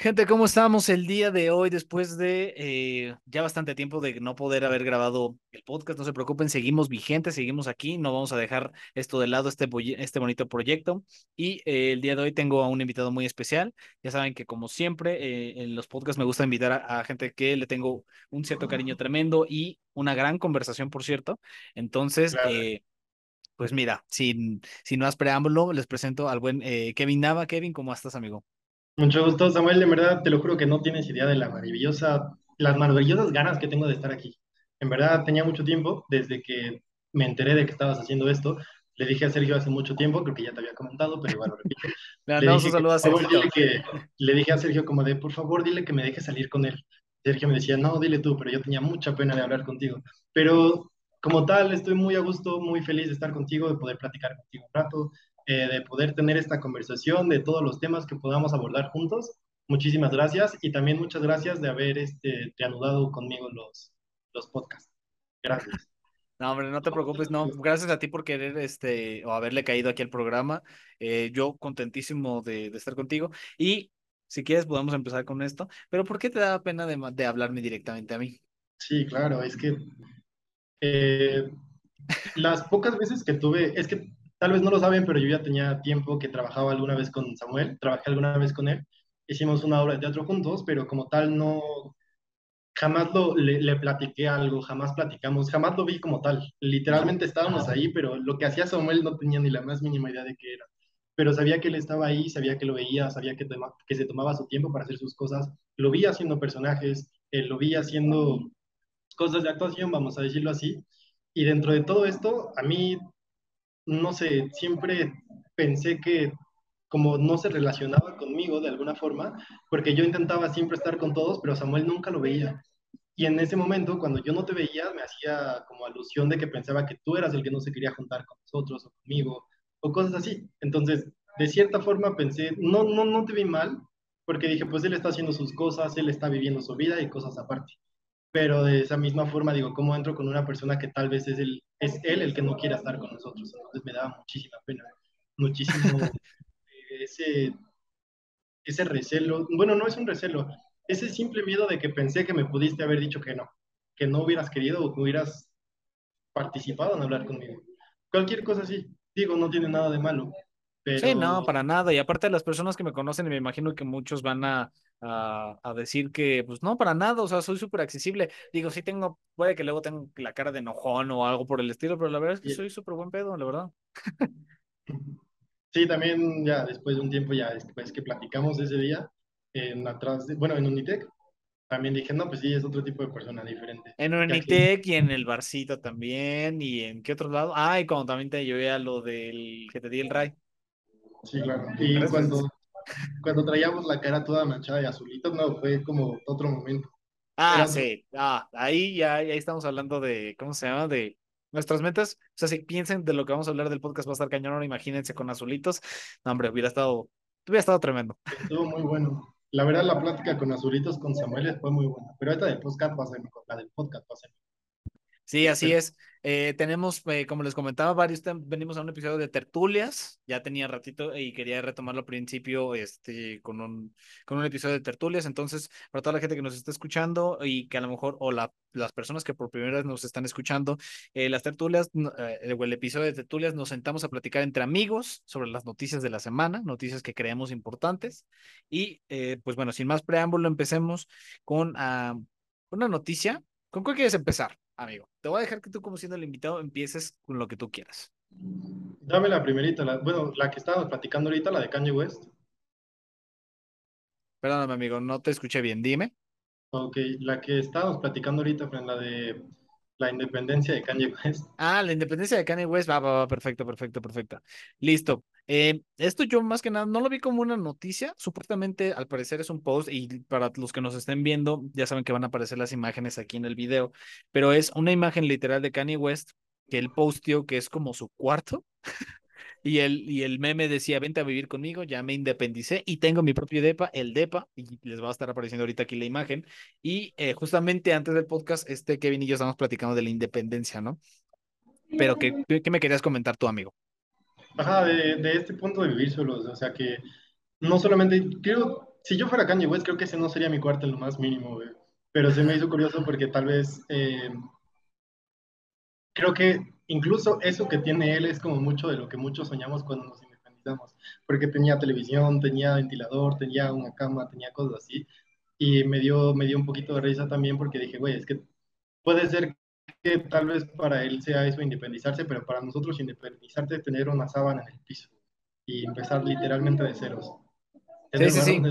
Gente, ¿cómo estamos el día de hoy después de eh, ya bastante tiempo de no poder haber grabado el podcast? No se preocupen, seguimos vigentes, seguimos aquí, no vamos a dejar esto de lado, este, este bonito proyecto. Y eh, el día de hoy tengo a un invitado muy especial. Ya saben que como siempre eh, en los podcasts me gusta invitar a, a, gente que le tengo un cierto cariño tremendo y una gran conversación, por cierto. Entonces, claro. pues mira, sin, sin más preámbulo, les presento al buen Kevin Nava. Kevin, ¿cómo estás, amigo? Mucho gusto, Samuel. De verdad, te lo juro que no tienes idea de la maravillosa, las maravillosas ganas que tengo de estar aquí. En verdad, tenía mucho tiempo desde que me enteré de que estabas haciendo esto. Le dije a Sergio hace mucho tiempo, creo que ya te había comentado, pero igual lo repito. le, le, dije que, a. Que, le dije a Sergio como de, por favor, dile que me deje salir con él. Sergio me decía, no, dile tú, pero yo tenía mucha pena de hablar contigo. Pero como tal, estoy muy a gusto, muy feliz de estar contigo, de poder platicar contigo un rato, eh, de poder tener esta conversación, de todos los temas que podamos abordar juntos. Muchísimas gracias y también muchas gracias de haber este, reanudado conmigo los, los podcasts. Gracias. No, hombre, no te preocupes, no, gracias a ti por querer este, o haberle caído aquí al programa. Eh, yo contentísimo de, de, estar contigo y si quieres podemos empezar con esto, pero ¿por qué te da pena de, de hablarme directamente a mí? Sí, claro, es que eh, las pocas veces que tuve, es que tal vez no lo saben, pero yo ya tenía tiempo que trabajaba alguna vez con Samuel, trabajé alguna vez con él, hicimos una obra de teatro juntos, pero como tal no, jamás lo, le, le, platiqué algo, jamás platicamos, jamás lo vi como tal. Literalmente estábamos ahí, pero lo que hacía Samuel no tenía ni la más mínima idea de qué era. Pero sabía que él estaba ahí, sabía que lo veía, sabía que, toma, que se tomaba su tiempo para hacer sus cosas. Lo vi haciendo personajes, eh, lo vi haciendo cosas de actuación, vamos a decirlo así. Y dentro de todo esto, a mí no sé, siempre pensé que como no se relacionaba conmigo de alguna forma, porque yo intentaba siempre estar con todos, pero Samuel nunca lo veía. Y en ese momento, cuando yo no te veía, me hacía como alusión de que pensaba que tú eras el que no se quería juntar con nosotros o conmigo, o cosas así. Entonces, de cierta forma pensé, no, no, no te vi mal, porque dije, pues él está haciendo sus cosas, él está viviendo su vida y cosas aparte pero de esa misma forma digo, ¿cómo entro con una persona que tal vez es, el, es él el que no quiera estar con nosotros? Entonces me daba muchísima pena, muchísimo ese, ese recelo, bueno, no es un recelo, ese simple miedo de que pensé que me pudiste haber dicho que no, que no hubieras querido o que hubieras participado en hablar conmigo. Cualquier cosa así, digo, no tiene nada de malo. Pero... Sí, no, para nada. Y aparte de las personas que me conocen, y me imagino que muchos van a, a, a, decir que, pues no, para nada, o sea, soy súper accesible. Digo, sí tengo, puede que luego tenga la cara de enojón o algo por el estilo, pero la verdad es que soy súper buen pedo, la verdad. Sí, también ya después de un tiempo, ya después que platicamos ese día, en atrás, de, bueno, en Unitec, también dije, no, pues sí, es otro tipo de persona diferente. En Unitec y en el barcito también, y en qué otro lado. Ah, y cuando también te llevé a lo del que te di el Ray. Sí, claro. Y cuando, cuando traíamos la cara toda manchada y azulita, no, fue como otro momento. Ah, Era sí, ah, ahí ya ahí estamos hablando de, ¿cómo se llama? De nuestras metas. O sea, si piensen de lo que vamos a hablar del podcast va a estar cañón, ahora imagínense con azulitos. No, hombre, hubiera estado, hubiera estado tremendo. Estuvo muy bueno. La verdad, la plática con azulitos con Samuel fue muy buena, pero esta del podcast va a ser mejor, la del podcast va a ser mejor. Sí, así es. Eh, tenemos, eh, como les comentaba, varios venimos a un episodio de tertulias. Ya tenía ratito y quería retomarlo al principio este, con, un, con un episodio de tertulias. Entonces, para toda la gente que nos está escuchando y que a lo mejor, o la, las personas que por primera vez nos están escuchando, eh, las tertulias, eh, el episodio de tertulias, nos sentamos a platicar entre amigos sobre las noticias de la semana, noticias que creemos importantes. Y pues bueno, sin más preámbulo, empecemos con uh, una noticia. ¿Con cuál quieres empezar? Amigo. Te voy a dejar que tú, como siendo el invitado, empieces con lo que tú quieras. Dame la primerita, la, bueno, la que estábamos platicando ahorita, la de Kanye West. Perdóname, amigo, no te escuché bien, dime. Ok, la que estábamos platicando ahorita, la de la independencia de Kanye West. Ah, la independencia de Kanye West, va, va, va, perfecto, perfecto, perfecto. Listo. Eh, esto yo más que nada no lo vi como una noticia, supuestamente al parecer es un post y para los que nos estén viendo ya saben que van a aparecer las imágenes aquí en el video, pero es una imagen literal de Kanye West que él posteó que es como su cuarto y el, y el meme decía, vente a vivir conmigo, ya me independicé y tengo mi propio DEPA, el DEPA, y les va a estar apareciendo ahorita aquí la imagen. Y eh, justamente antes del podcast, este Kevin y yo estamos platicando de la independencia, ¿no? Pero, ¿qué, qué me querías comentar tú, amigo? De, este punto de vivir solos, o sea que no solamente, creo, si yo fuera Kanye West, creo que ese no sería mi cuarto en lo más mínimo. Pero se me hizo curioso porque tal vez eh, creo que incluso eso que tiene él es como mucho de lo que muchos soñamos cuando nos independizamos, porque tenía televisión, tenía ventilador, tenía una cama, tenía cosas así, y me dio, me dio un poquito de risa también porque dije, güey, es que puede ser que tal vez para él sea eso independizarse, pero para nosotros independizarte es tener una sábana en el piso y empezar literalmente de ceros. Sí, sí, sí.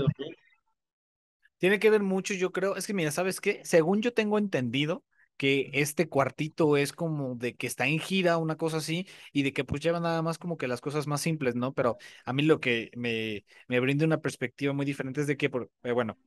Tiene que ver mucho, yo creo. Es que mira, ¿sabes qué? Según yo tengo entendido, que este cuartito es como de que está en gira, una cosa así, y de que pues lleva nada más como que las cosas más simples, ¿no? Pero a mí lo que me, me brinda una perspectiva muy diferente es de que, por, eh, bueno,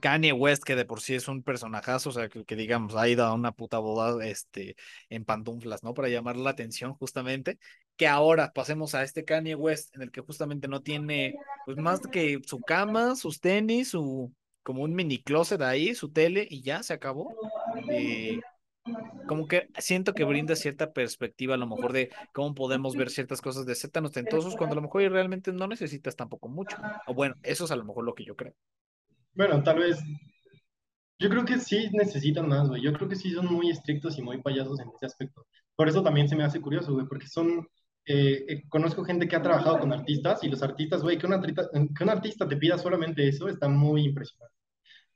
Kanye West, que de por sí es un personajazo, o sea, que, que, digamos, ha ido a una puta boda este, en pantuflas, ¿no? Para llamar la atención, justamente. Que ahora pasemos a este Kanye West, en el que justamente no tiene, pues más que su cama, sus tenis, su, como un mini closet ahí, su tele, y ya se acabó. Eh, como que siento que brinda cierta perspectiva a lo mejor de cómo podemos ver ciertas cosas de ser tan ostentosos cuando a lo mejor realmente no necesitas tampoco mucho. O bueno, eso es a lo mejor lo que yo creo. Bueno, tal vez. Yo creo que sí necesitan más, güey. Yo creo que sí son muy estrictos y muy payasos en ese aspecto. Por eso también se me hace curioso, güey, porque son. Eh, eh, conozco gente que ha trabajado con artistas y los artistas, güey, que, que un artista te pida solamente eso está muy impresionante.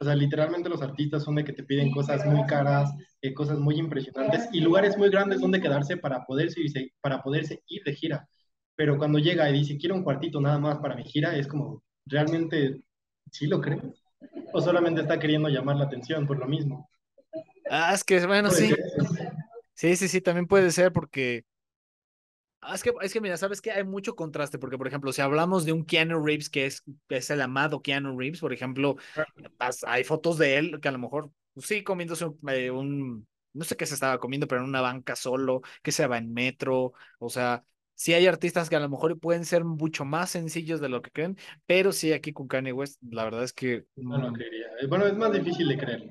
O sea, literalmente los artistas son de que te piden cosas muy caras, eh, cosas muy impresionantes y lugares muy grandes donde quedarse para poderse, irse, para poderse ir de gira. Pero cuando llega y dice, quiero un cuartito nada más para mi gira, es como, ¿realmente sí lo crees? ¿O solamente está queriendo llamar la atención por lo mismo? Ah, es que, bueno, sí. Sí, sí, sí, también puede ser porque Ah, es que, es que mira, sabes que hay mucho contraste, porque por ejemplo, si hablamos de un Keanu Reeves, que es, es el amado Keanu Reeves, por ejemplo, hay fotos de él que a lo mejor, pues sí, comiéndose eh, un, no sé qué se estaba comiendo, pero en una banca solo, que se va en metro, o sea, sí hay artistas que a lo mejor pueden ser mucho más sencillos de lo que creen, pero sí aquí con Kanye West, la verdad es que... No lo mm, creería. Bueno, es más difícil de creer.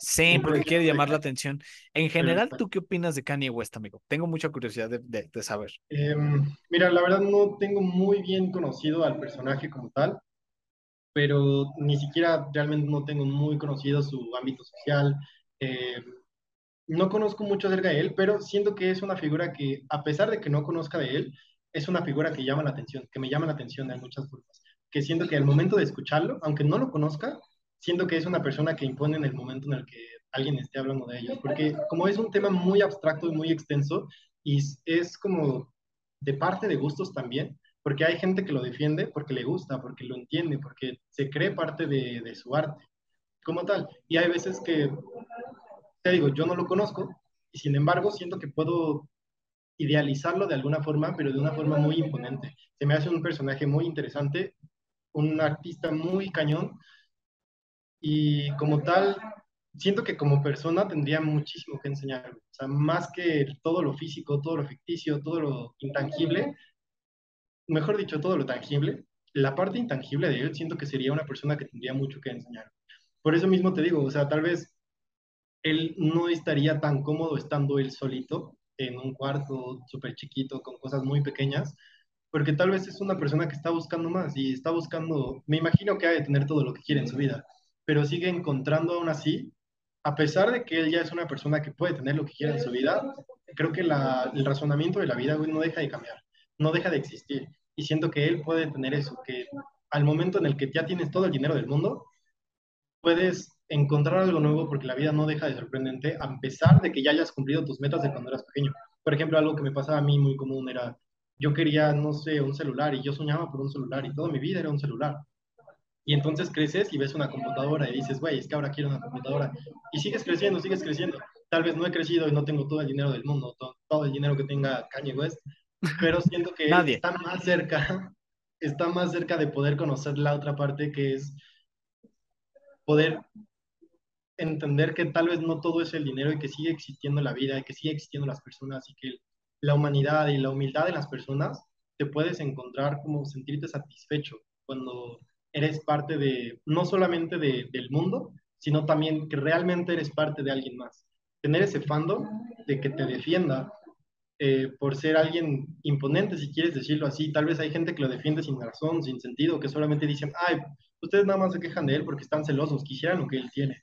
Sí, porque quiere llamar la atención. En general, ¿tú qué opinas de Kanye West, amigo? Tengo mucha curiosidad de, saber. Em, mira, la verdad no tengo muy bien conocido al personaje como tal, pero ni siquiera realmente no tengo muy conocido su ámbito social. Em, no conozco mucho acerca de él, pero siento que es una figura que, a pesar de que no conozca de él, es una figura que llama la atención, que me llama la atención de muchas formas. Que siento que al momento de escucharlo, aunque no lo conozca, siento que es una persona que impone en el momento en el que alguien esté hablando de ellos, porque como es un tema muy abstracto y muy extenso, y es como de parte de gustos también, porque hay gente que lo defiende porque le gusta, porque lo entiende, porque se cree parte de, de su arte, como tal. Y hay veces que, te digo, yo no lo conozco, y sin embargo siento que puedo idealizarlo de alguna forma, pero de una forma muy imponente. Se me hace un personaje muy interesante, un artista muy cañón, y como tal, siento que como persona tendría muchísimo que enseñarme. O sea, más que todo lo físico, todo lo ficticio, todo lo intangible, mejor dicho, todo lo tangible, la parte intangible de él siento que sería una persona que tendría mucho que enseñar. Por eso mismo te digo, o sea, tal vez él no estaría tan cómodo estando él solito en un cuarto súper chiquito con cosas muy pequeñas, porque tal vez es una persona que está buscando más y está buscando, me imagino que ha de tener todo lo que quiere en su vida pero sigue encontrando aún así, a pesar de que él ya es una persona que puede tener lo que quiera en su vida, creo que el razonamiento de la vida no deja de cambiar, no deja de existir. Y siento que él puede tener eso, que al momento en el que ya tienes todo el dinero del mundo, puedes encontrar algo nuevo porque la vida no deja de sorprendente, a pesar de que ya hayas cumplido tus metas de cuando eras pequeño. Por ejemplo, algo que me pasaba a mí muy común era, yo quería, no sé, un celular y yo soñaba por un celular y toda mi vida era un celular. Y entonces creces y ves una computadora y dices, güey, es que ahora quiero una computadora. Y sigues creciendo, sigues creciendo. Tal vez no he crecido y no tengo todo el dinero del mundo, todo, el dinero que tenga Kanye West, pero siento que está más cerca, está más cerca de poder conocer la otra parte que es poder entender que tal vez no todo es el dinero y que sigue existiendo la vida y que sigue existiendo las personas y que la humanidad y la humildad de las personas te puedes encontrar como sentirte satisfecho cuando eres parte de, no solamente de, del mundo, sino también que realmente eres parte de alguien más. Tener ese fandom de que te defienda eh, por ser alguien imponente, si quieres decirlo así. Tal vez hay gente que lo defiende sin razón, sin sentido, que solamente dicen, ay, ustedes nada más se quejan de él porque están celosos, quisieran lo que él tiene.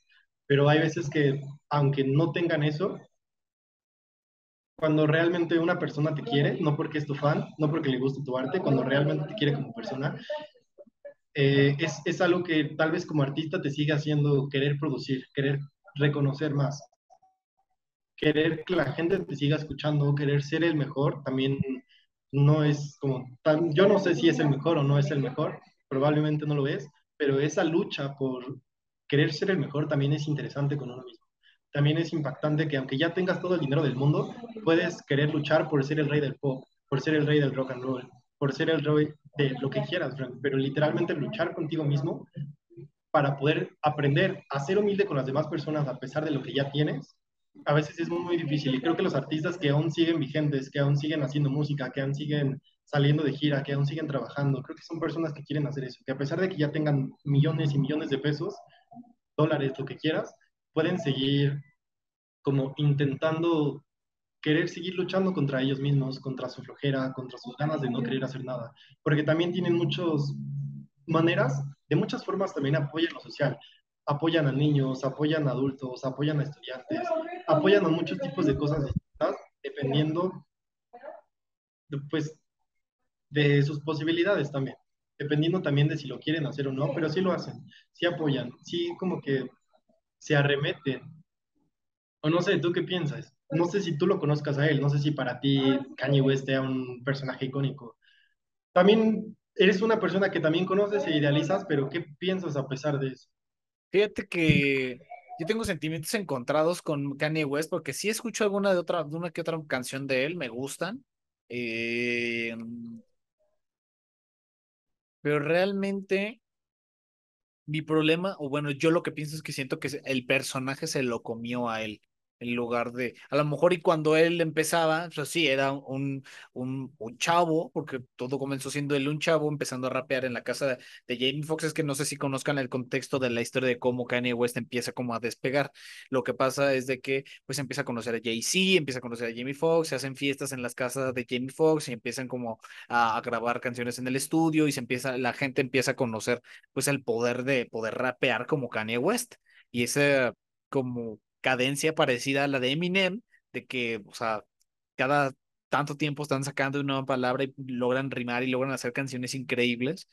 Pero hay veces que, aunque no tengan eso, cuando realmente una persona te quiere, no porque es tu fan, no porque le guste tu arte, cuando realmente te quiere como persona, eh, es, es, algo que tal vez como artista te sigue haciendo querer producir, querer reconocer más, querer que la gente te siga escuchando, querer ser el mejor, también no es como tan, yo no sé si es el mejor o no es el mejor, probablemente no lo es, pero esa lucha por querer ser el mejor también es interesante con uno mismo. También es impactante que aunque ya tengas todo el dinero del mundo, puedes querer luchar por ser el rey del pop, por ser el rey del rock and roll, por ser el rey de lo que quieras, pero literalmente luchar contigo mismo para poder aprender a ser humilde con las demás personas a pesar de lo que ya tienes, a veces es muy, muy difícil. Y creo que los artistas que aún siguen vigentes, que aún siguen haciendo música, que aún siguen saliendo de gira, que aún siguen trabajando, creo que son personas que quieren hacer eso, que a pesar de que ya tengan millones y millones de pesos, dólares, lo que quieras, pueden seguir como intentando querer seguir luchando contra ellos mismos, contra su flojera, contra sus ganas de no querer hacer nada, porque también tienen muchas maneras, de muchas formas también apoyan lo social, apoyan a niños, apoyan a adultos, apoyan a estudiantes, apoyan a muchos tipos de cosas distintas, dependiendo pues de sus posibilidades también, dependiendo también de si lo quieren hacer o no, pero sí lo hacen, sí apoyan, sí como que se arremeten. O no sé, ¿tú qué piensas? No sé si tú lo conozcas a él, no sé si para ti Kanye West sea un personaje icónico. También eres una persona que también conoces e idealizas, pero ¿qué piensas a pesar de eso? Fíjate que yo tengo sentimientos encontrados con Kanye West porque sí escucho alguna de otra, una que otra canción de él, me gustan. Eh, pero realmente mi problema, o bueno, yo lo que pienso es que siento que el personaje se lo comió a él en lugar de, a lo mejor y cuando él empezaba, pues sí, era un, un, un, chavo, porque todo comenzó siendo él un chavo, empezando a rapear en la casa de, de, Jamie Foxx, es que no sé si conozcan el contexto de la historia de cómo Kanye West empieza como a despegar, lo que pasa es de que pues empieza a conocer a Jay-Z, empieza a conocer a Jamie Foxx, se hacen fiestas en las casas de Jamie Foxx y empiezan como a, a grabar canciones en el estudio y se empieza, la gente empieza a conocer pues el poder de poder rapear como Kanye West. Y ese como cadencia parecida a la de Eminem, de que, o sea, cada tanto tiempo están sacando una nueva palabra y logran rimar y logran hacer canciones increíbles,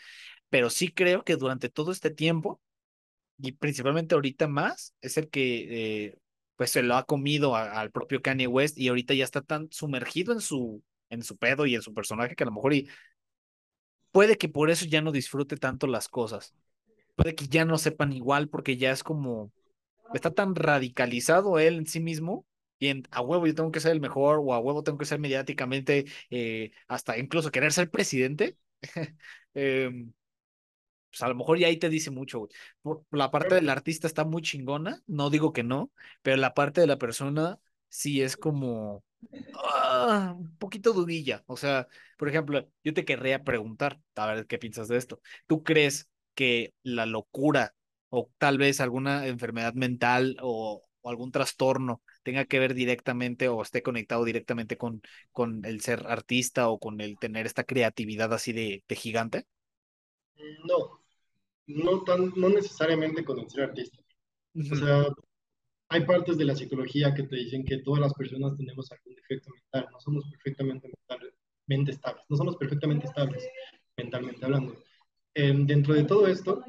pero sí creo que durante todo este tiempo, y principalmente ahorita más, es el que eh, pues se lo ha comido al propio Kanye West y ahorita ya está tan sumergido en su, en su pedo y en su personaje que a lo mejor y puede que por eso ya no disfrute tanto las cosas, puede que ya no sepan igual porque ya es como está tan radicalizado él en sí mismo y a huevo yo tengo que ser el mejor o a huevo tengo que ser mediáticamente, eh, hasta incluso querer ser presidente, eh, pues a lo mejor ya ahí te dice mucho, La parte del artista está muy chingona, no digo que no, pero la parte de la persona sí es como ah, un poquito dudilla. O sea, por ejemplo, yo te querría preguntar, a ver qué piensas de esto. ¿Tú crees que la locura o tal vez alguna enfermedad mental o, algún trastorno tenga que ver directamente o esté conectado directamente con, con el ser artista o con el tener esta creatividad así de, gigante? No, no, tan, no necesariamente con el ser artista. O sea, hay partes de la psicología que te dicen que todas las personas tenemos algún defecto mental, no somos perfectamente mentalmente estables, no somos perfectamente estables mentalmente hablando. Em, dentro de todo esto,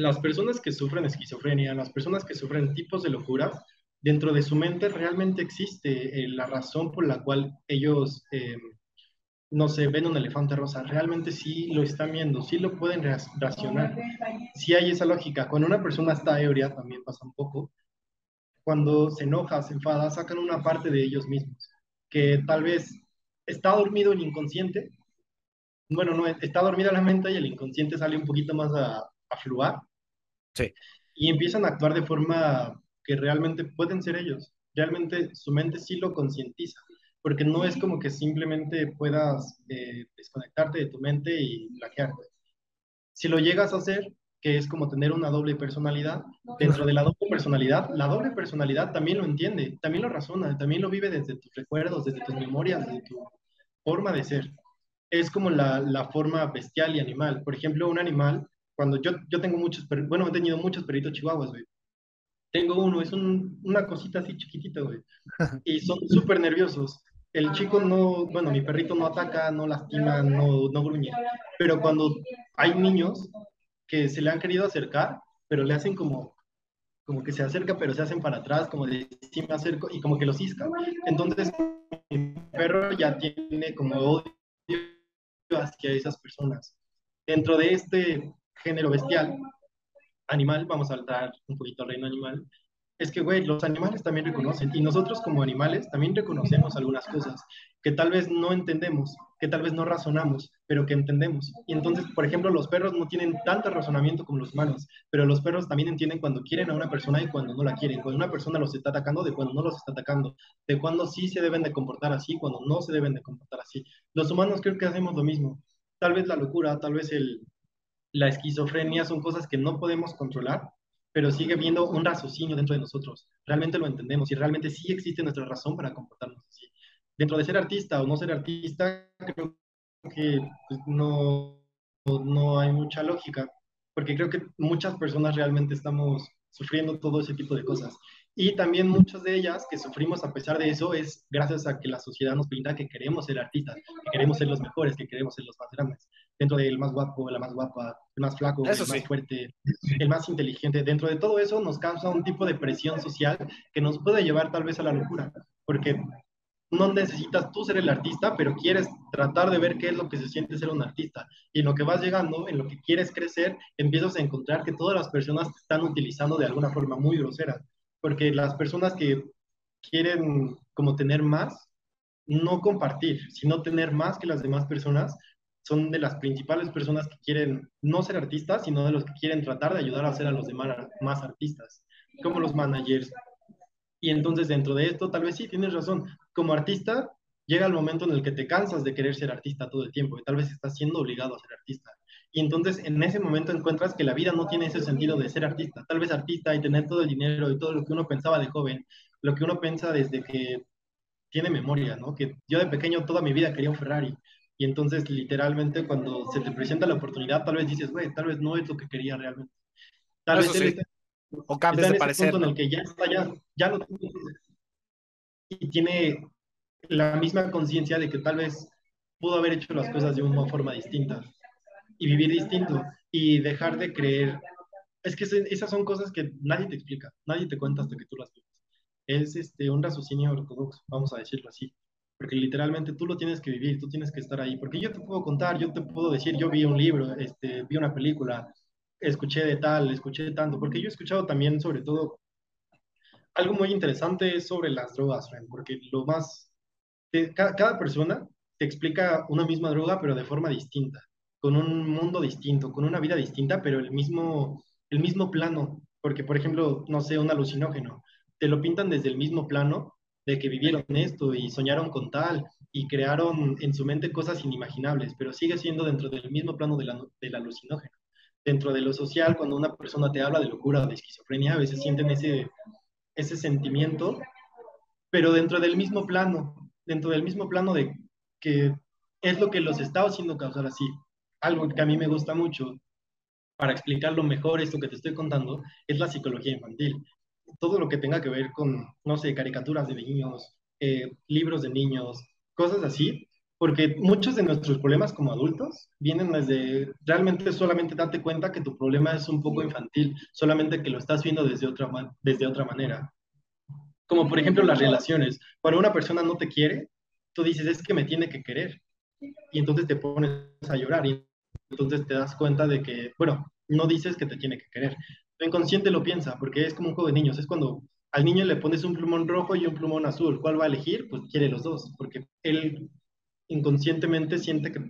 las personas que sufren esquizofrenia, las personas que sufren tipos de locura, dentro de su mente realmente existe eh, la razón por la cual ellos, eh, no sé, ven un elefante rosa, realmente sí lo están viendo, sí lo pueden racionar, sí hay esa lógica. Cuando una persona está ebria, también pasa un poco, cuando se enoja, se enfada, sacan una parte de ellos mismos, que tal vez está dormido el inconsciente, bueno, no, está dormida la mente y el inconsciente sale un poquito más a, a fluar Sí. Y empiezan a actuar de forma que realmente pueden ser ellos. Realmente su mente sí lo concientiza, porque no es como que simplemente puedas eh, desconectarte de tu mente y plagiarte. Si lo llegas a hacer, que es como tener una doble personalidad, dentro de la doble personalidad, la doble personalidad también lo entiende, también lo razona, también lo vive desde tus recuerdos, desde tus memorias, desde tu forma de ser. Es como la, la forma bestial y animal. Por ejemplo, un animal cuando yo, yo tengo muchos, bueno, he tenido muchos perritos chihuahuas, güey. Tengo uno, es un, una cosita así chiquitita, güey. Y son súper nerviosos. El chico no, bueno, mi perrito no ataca, no lastima, no, no gruñe. Pero cuando hay niños que se le han querido acercar, pero le hacen como, como que se acerca, pero se hacen para atrás, como de sí me acerco, y como que los cisca. Entonces, mi perro ya tiene como odio hacia esas personas. Dentro de este género bestial, animal, vamos a saltar un poquito al reino animal, es que, güey, los animales también reconocen y nosotros como animales también reconocemos algunas cosas que tal vez no entendemos, que tal vez no razonamos, pero que entendemos. Y entonces, por ejemplo, los perros no tienen tanto razonamiento como los humanos, pero los perros también entienden cuando quieren a una persona y cuando no la quieren, cuando una persona los está atacando, de cuando no los está atacando, de cuando sí se deben de comportar así, cuando no se deben de comportar así. Los humanos creo que hacemos lo mismo. Tal vez la locura, tal vez el, la esquizofrenia son cosas que no podemos controlar, pero sigue viendo un raciocinio dentro de nosotros. Realmente lo entendemos y realmente sí existe nuestra razón para comportarnos así. Dentro de ser artista o no ser artista, creo que pues, no, no hay mucha lógica, porque creo que muchas personas realmente estamos sufriendo todo ese tipo de cosas. Y también muchas de ellas que sufrimos a pesar de eso es gracias a que la sociedad nos pinta que queremos ser artistas, que queremos ser los mejores, que queremos ser los más grandes. Dentro del más guapo, la más guapa, el más flaco, el más fuerte, el más inteligente. Dentro de todo eso nos causa un tipo de presión social que nos puede llevar tal vez a la locura, porque no necesitas tú ser el artista, pero quieres tratar de ver qué es lo que se siente ser un artista. Y en lo que vas llegando, en lo que quieres crecer, empiezas a encontrar que todas las personas te están utilizando de alguna forma muy grosera porque las personas que quieren como tener más, no compartir, sino tener más que las demás personas, son de las principales personas que quieren no ser artistas, sino de los que quieren tratar de ayudar a hacer a los demás más artistas, como los managers. Y entonces dentro de esto, tal vez sí, tienes razón, como artista llega el momento en el que te cansas de querer ser artista todo el tiempo y tal vez estás siendo obligado a ser artista. Y entonces en ese momento encuentras que la vida no tiene ese sentido de ser artista. Tal vez artista y tener todo el dinero y todo lo que uno pensaba de joven, lo que uno piensa desde que tiene memoria, ¿no? Que yo de pequeño toda mi vida quería un Ferrari. Y entonces literalmente cuando se te presenta la oportunidad, tal vez dices, güey, tal vez no es lo que quería realmente. Tal vez sí. o cambias de parecer. en el que ya está, ya, ya lo y tiene la misma conciencia de que tal vez pudo haber hecho las cosas de una forma distinta y vivir distinto y dejar de creer. Es que esas son cosas que nadie te explica, nadie te cuenta hasta que tú las vives. Es este, un raciocinio ortodoxo, vamos a decirlo así. Porque literalmente tú lo tienes que vivir, tú tienes que estar ahí. Porque yo te puedo contar, yo te puedo decir, yo vi un libro, este, vi una película, escuché de tal, escuché de tanto. Porque yo he escuchado también, sobre todo, algo muy interesante sobre las drogas, porque lo más. Cada, cada persona te explica una misma droga, pero de forma distinta con un mundo distinto, con una vida distinta, pero el mismo, el mismo plano. Porque, por ejemplo, no sé, un alucinógeno, te lo pintan desde el mismo plano de que vivieron esto y soñaron con tal y crearon en su mente cosas inimaginables, pero sigue siendo dentro del mismo plano del alucinógeno. Dentro de lo social, cuando una persona te habla de locura o de esquizofrenia, a veces sienten ese, ese sentimiento, pero dentro del mismo plano, dentro del mismo plano de que es lo que los está haciendo causar así algo que a mí me gusta mucho para explicarlo mejor esto que te estoy contando es la psicología infantil. Todo lo que tenga que ver con, no sé, caricaturas de niños, eh, libros de niños, cosas así, porque muchos de nuestros problemas como adultos vienen desde, realmente solamente date cuenta que tu problema es un poco infantil, solamente que lo estás viendo desde otra, desde otra manera. Como por ejemplo las relaciones. Cuando una persona no te quiere, tú dices, es que me tiene que querer. Y entonces te pones a llorar. Y entonces te das cuenta de que, bueno, no dices que te tiene que querer. Inconsciente lo piensa, porque es como un juego de niños. Es cuando al niño le pones un plumón rojo y un plumón azul. ¿Cuál va a elegir? Pues quiere los dos, porque él inconscientemente siente que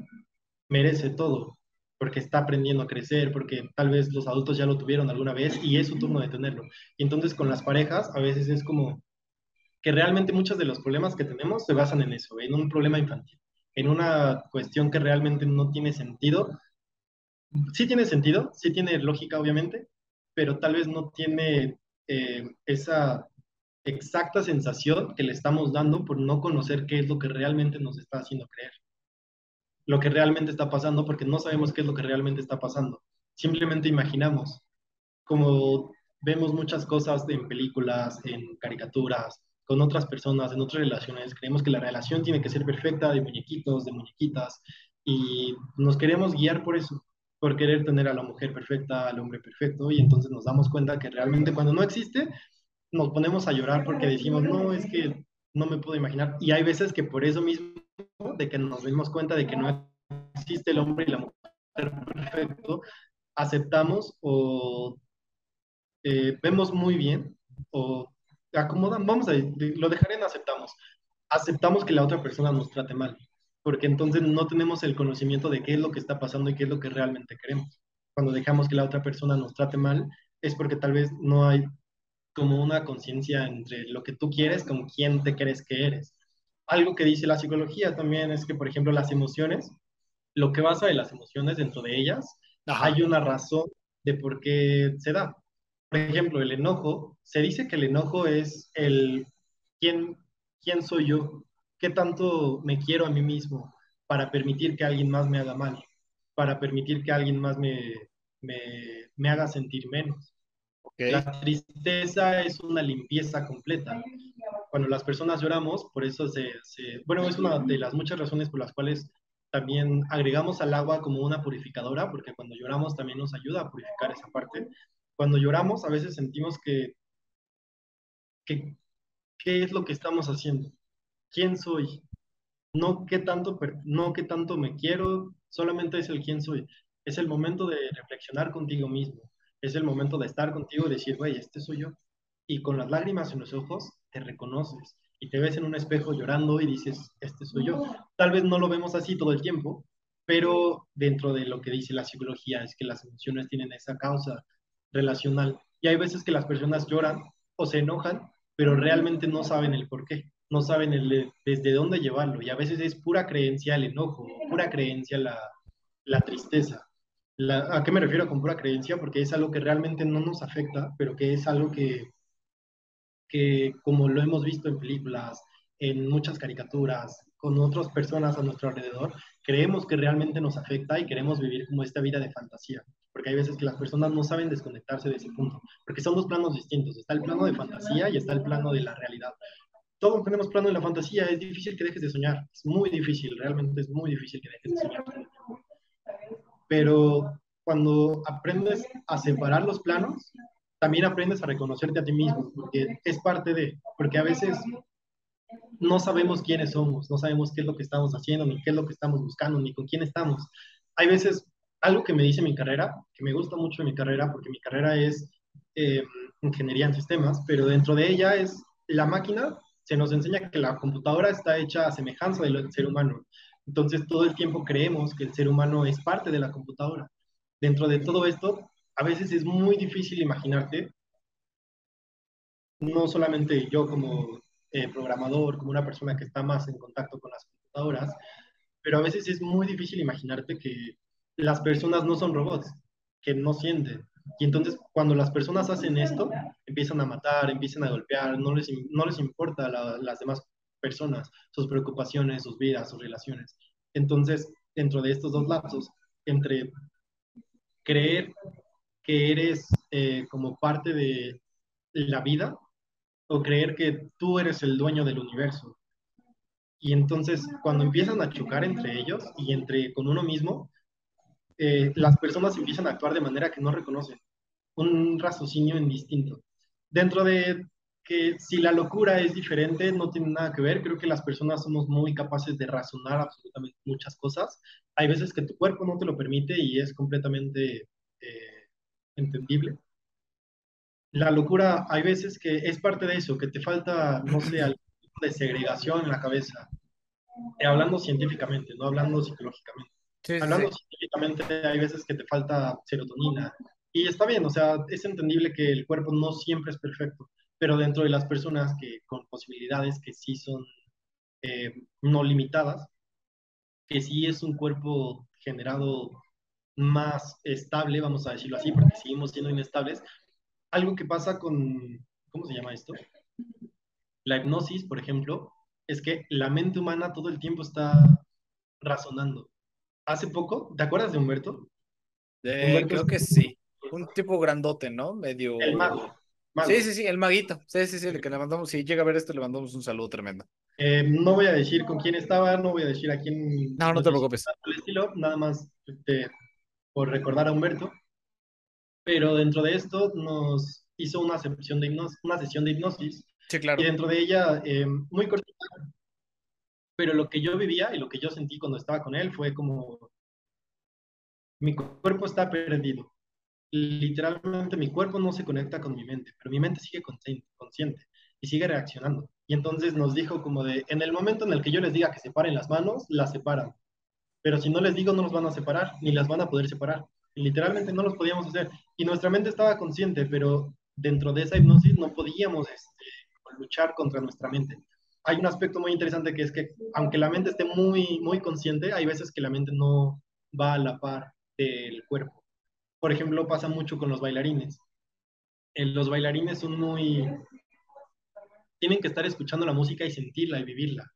merece todo, porque está aprendiendo a crecer, porque tal vez los adultos ya lo tuvieron alguna vez y es su turno de tenerlo. Y entonces con las parejas a veces es como que realmente muchos de los problemas que tenemos se basan en eso, en un problema infantil, en una cuestión que realmente no tiene sentido sí tiene sentido, sí tiene lógica, obviamente, pero tal vez no tiene eh, esa exacta sensación que le estamos dando por no conocer qué es lo que realmente nos está haciendo creer. Lo que realmente está pasando, porque no sabemos qué es lo que realmente está pasando. simplemente imaginamos, como vemos muchas cosas en películas, en caricaturas, con otras personas, en otras relaciones, creemos que la relación tiene que ser perfecta, de muñequitos, de muñequitas, y nos queremos guiar por eso, por querer tener a la mujer perfecta, al hombre perfecto, y entonces nos damos cuenta que realmente cuando no existe, nos ponemos a llorar porque decimos, no, es que no me puedo imaginar. Y hay veces que por eso mismo, de que nos dimos cuenta de que no existe el hombre y la mujer perfecto, aceptamos o eh, vemos muy bien o acomodan, vamos a lo dejaré en aceptamos. Aceptamos que la otra persona nos trate mal, porque entonces no tenemos el conocimiento de qué es lo que está pasando y qué es lo que realmente queremos. Cuando dejamos que la otra persona nos trate mal, es porque tal vez no hay como una conciencia entre lo que tú quieres con quién te crees que eres. Algo que dice la psicología también es que, por ejemplo, las emociones, lo que basa en las emociones dentro de ellas, hay una razón de por qué se da. Por ejemplo, el enojo, se dice que el enojo es el quién, quién soy yo, qué tanto me quiero a mí mismo para permitir que alguien más me haga mal, para permitir que alguien más me, me, me haga sentir menos. La tristeza es una limpieza completa. Cuando las personas lloramos, por eso se, se, bueno, es una de las muchas razones por las cuales también agregamos al agua como una purificadora, porque cuando lloramos también nos ayuda a purificar esa parte. Cuando lloramos, a veces sentimos que, que ¿qué es lo que estamos haciendo? ¿Quién soy? No qué tanto, no qué tanto me quiero, solamente es el quién soy. Es el momento de reflexionar contigo mismo es el momento de estar contigo y decir, güey, este soy yo. Y con las lágrimas en los ojos te reconoces y te ves en un espejo llorando y dices, este soy yo. Tal vez no lo vemos así todo el tiempo, pero dentro de lo que dice la psicología es que las emociones tienen esa causa relacional. Y hay veces que las personas lloran o se enojan, pero realmente no saben el por qué, no saben el, desde dónde llevarlo. Y a veces es pura creencia el enojo, pura creencia la, la tristeza. ¿A qué me refiero con pura creencia? Porque es algo que realmente no nos afecta, pero que es algo que, que como lo hemos visto en películas, en muchas caricaturas, con otras personas a nuestro alrededor, creemos que realmente nos afecta y queremos vivir como esta vida de fantasía. Porque hay veces que las personas no saben desconectarse de ese punto, porque son dos planos distintos. Está el plano de fantasía y está el plano de la realidad. Todos tenemos plano de la fantasía, es difícil que dejes de soñar, es muy difícil, realmente es muy difícil que dejes de soñar pero cuando aprendes a separar los planos, también aprendes a reconocerte a ti mismo, porque es parte de, porque a veces no sabemos quiénes somos, no sabemos qué es lo que estamos haciendo, ni qué es lo que estamos buscando, ni con quién estamos. Hay veces, algo que me dice mi carrera, que me gusta mucho mi carrera, porque mi carrera es eh, ingeniería en sistemas, pero dentro de ella es la máquina, se nos enseña que la computadora está hecha a semejanza del ser humano. Entonces todo el tiempo creemos que el ser humano es parte de la computadora. Dentro de todo esto, a veces es muy difícil imaginarte, no solamente yo como eh, programador, como una persona que está más en contacto con las computadoras, pero a veces es muy difícil imaginarte que las personas no son robots, que no sienten. Y entonces cuando las personas hacen esto, empiezan a matar, empiezan a golpear, no les, no les importa las demás personas, sus preocupaciones, sus vidas, sus relaciones. Entonces, dentro de estos dos lapsos, entre creer que eres eh, como parte de la vida o creer que tú eres el dueño del universo. Y entonces, cuando empiezan a chocar entre ellos y entre con uno mismo, eh, las personas empiezan a actuar de manera que no reconocen, un raciocinio indistinto. Dentro de que si la locura es diferente, no tiene nada que ver. Creo que las personas somos muy capaces de razonar absolutamente muchas cosas. Hay veces que tu cuerpo no te lo permite y es completamente eh, entendible. La locura, hay veces que es parte de eso, que te falta, no sé, algo de segregación en la cabeza. Hablando científicamente, no hablando psicológicamente. Hablando científicamente, hay veces que te falta serotonina. Y está bien, o sea, es entendible que el cuerpo no siempre es perfecto pero dentro de las personas que con posibilidades que sí son eh, no limitadas, que sí es un cuerpo generado más estable, vamos a decirlo así, porque seguimos siendo inestables. Algo que pasa con, ¿cómo se llama esto? La hipnosis, por ejemplo, es que la mente humana todo el tiempo está razonando. Hace poco, ¿te acuerdas de Humberto? Eh, Humberto es creo que sí. Un tipo grandote, ¿no? Medio. el mago, Sí, mago. sí, sí, el maguito. Sí, sí, sí, el que le mandamos. Si llega a ver esto, le mandamos un saludo tremendo. Eh, no voy a decir con quién estaba, no voy a decir a quién No, no te preocupes. el estilo, nada más este, por recordar a Humberto. Pero dentro de esto nos hizo una sesión de hipnosis, una sesión de hipnosis Sí, y claro. dentro de ella, eh, muy cortita, pero lo que yo vivía y lo que yo sentí cuando estaba con él fue como mi cuerpo está perdido. Literalmente mi cuerpo no se conecta con mi mente, pero mi mente sigue consciente, y sigue reaccionando. Y entonces nos dijo como de, en el momento en el que yo les diga que separen las manos, las separan. Pero si no les digo, no los van a separar, ni las van a poder separar. Literalmente no los podíamos hacer. Y nuestra mente estaba consciente, pero dentro de esa hipnosis no podíamos este, luchar contra nuestra mente. Hay un aspecto muy interesante que es que aunque la mente esté muy, muy consciente, hay veces que la mente no va a la par del cuerpo. Por ejemplo, pasa mucho con los bailarines. Eh, los bailarines son muy... Tienen que estar escuchando la música y sentirla y vivirla.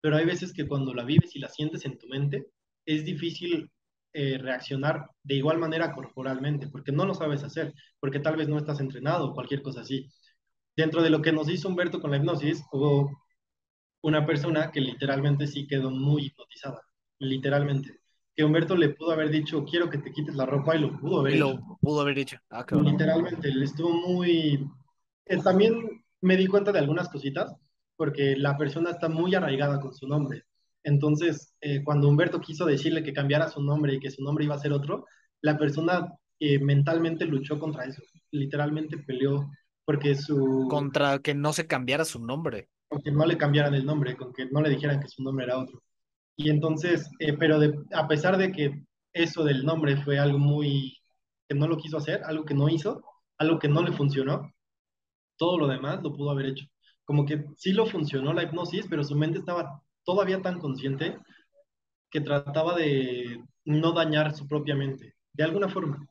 Pero hay veces que cuando la vives y la sientes en tu mente, es difícil eh, reaccionar de igual manera corporalmente, porque no lo sabes hacer, porque tal vez no estás entrenado o cualquier cosa así. Dentro de lo que nos hizo Humberto con la hipnosis, hubo una persona que literalmente sí quedó muy hipnotizada, literalmente. Que Humberto le pudo haber dicho, quiero que te quites la ropa y lo pudo haber Y hecho. lo pudo haber dicho. Ah. Literalmente, él estuvo muy... Eh, también me di cuenta de algunas cositas, porque la persona está muy arraigada con su nombre. Entonces, eh, cuando Humberto quiso decirle que cambiara su nombre y que su nombre iba a ser otro, la persona eh, mentalmente luchó contra eso. Literalmente peleó porque su... Contra que no se cambiara su nombre. Con que no le cambiaran el nombre, con que no le dijeran que su nombre era otro. Y entonces, eh, pero de, a pesar de que eso del nombre fue algo muy... que no lo quiso hacer, algo que no hizo, algo que no le funcionó, todo lo demás lo pudo haber hecho. Como que sí lo funcionó la hipnosis, pero su mente estaba todavía tan consciente que trataba de no dañar su propia mente, de alguna forma.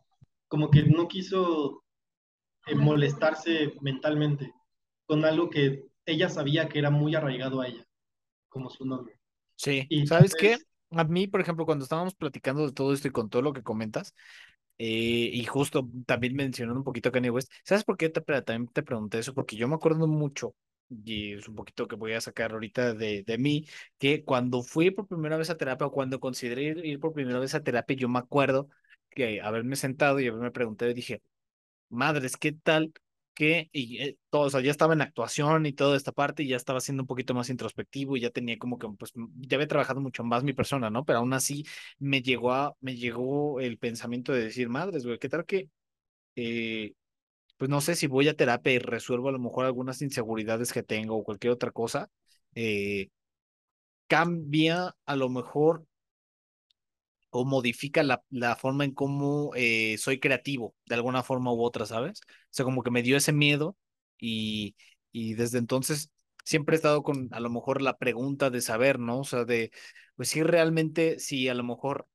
Como que no quiso eh, molestarse mentalmente con algo que ella sabía que era muy arraigado a ella, como su nombre. Sí. Y ¿Sabes qué? entonces, A mí, por ejemplo, cuando estábamos platicando de todo esto y con todo lo que comentas, eh, y justo también mencionando un poquito a Kanye West, ¿sabes por qué te, también te pregunté eso? Porque yo me acuerdo mucho, y es un poquito que voy a sacar ahorita de, de mí, que cuando fui por primera vez a terapia o cuando consideré ir, ir por primera vez a terapia, yo me acuerdo que haberme sentado y haberme preguntado y dije, madres, ¿qué tal? Que, y eh, o ya estaba en actuación y toda esta parte, y ya estaba siendo un poquito más introspectivo y ya tenía como que, pues, ya había trabajado mucho más mi persona, ¿no? Pero aún así me llegó a, me llegó el pensamiento de decir, madres, güey, ¿qué tal que, eh, pues no sé si voy a terapia y resuelvo a lo mejor algunas inseguridades que tengo o cualquier otra cosa, eh, cambia a lo mejor o modifica la, la forma en cómo eh, soy creativo, de alguna forma u otra, ¿sabes? O sea, como que me dio ese miedo y, y desde entonces siempre he estado con a lo mejor la pregunta de saber, ¿no? O sea, de, pues si realmente, si a lo mejor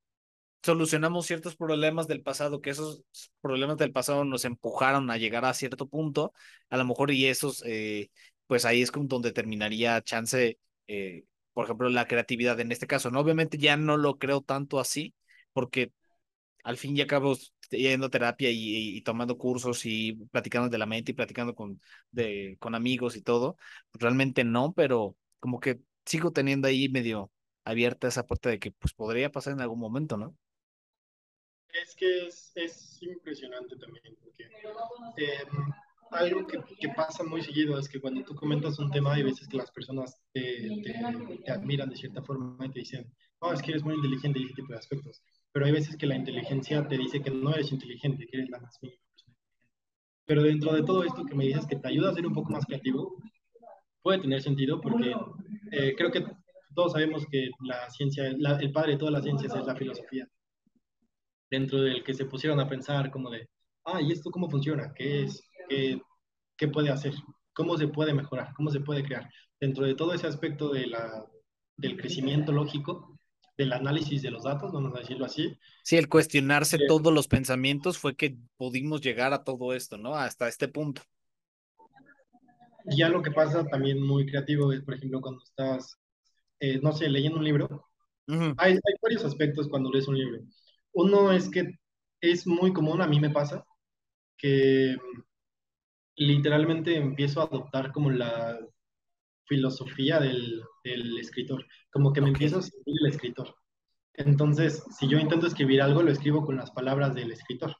solucionamos ciertos problemas del pasado, que esos problemas del pasado nos empujaron a llegar a cierto punto, a lo mejor y esos, eh, pues ahí es como donde terminaría chance, eh, por ejemplo, la creatividad en este caso, ¿no? Obviamente ya no lo creo tanto así, porque al fin y al cabo yendo a terapia y, y, y tomando cursos y platicando de la mente y platicando con, de, con amigos y todo, realmente no, pero como que sigo teniendo ahí medio abierta esa puerta de que pues podría pasar en algún momento, ¿no? es que es, es impresionante también, porque eh, algo que, que, pasa muy seguido es que cuando tú comentas un tema, hay veces que las personas te, te, te admiran de cierta forma y te dicen, no, oh, es que eres muy inteligente y ese tipo de aspectos. Pero hay veces que la inteligencia te dice que no eres inteligente, que eres la más mínima persona. Pero dentro de todo esto que me dices que te ayuda a ser un poco más creativo, puede tener sentido porque eh, creo que todos sabemos que la ciencia, la, el padre de todas las ciencias es la filosofía. Dentro del que se pusieron a pensar como de, ah, ¿y esto cómo funciona? ¿Qué es? ¿Qué, qué puede hacer? ¿Cómo se puede mejorar? ¿Cómo se puede crear? Dentro de todo ese aspecto de la, del crecimiento lógico, del análisis de los datos, vamos a decirlo así. Sí, el cuestionarse eh, todos los pensamientos fue que pudimos llegar a todo esto, ¿no? Hasta este punto. Ya lo que pasa también muy creativo es, por ejemplo, cuando estás, eh, no sé, leyendo un libro. Uh -huh. hay, hay, varios aspectos cuando lees un libro. Uno es que es muy común, a mí me pasa, que literalmente empiezo a adoptar como la filosofía del, del escritor, como que me empiezo a sentir el escritor. Entonces, si yo intento escribir algo, lo escribo con las palabras del escritor,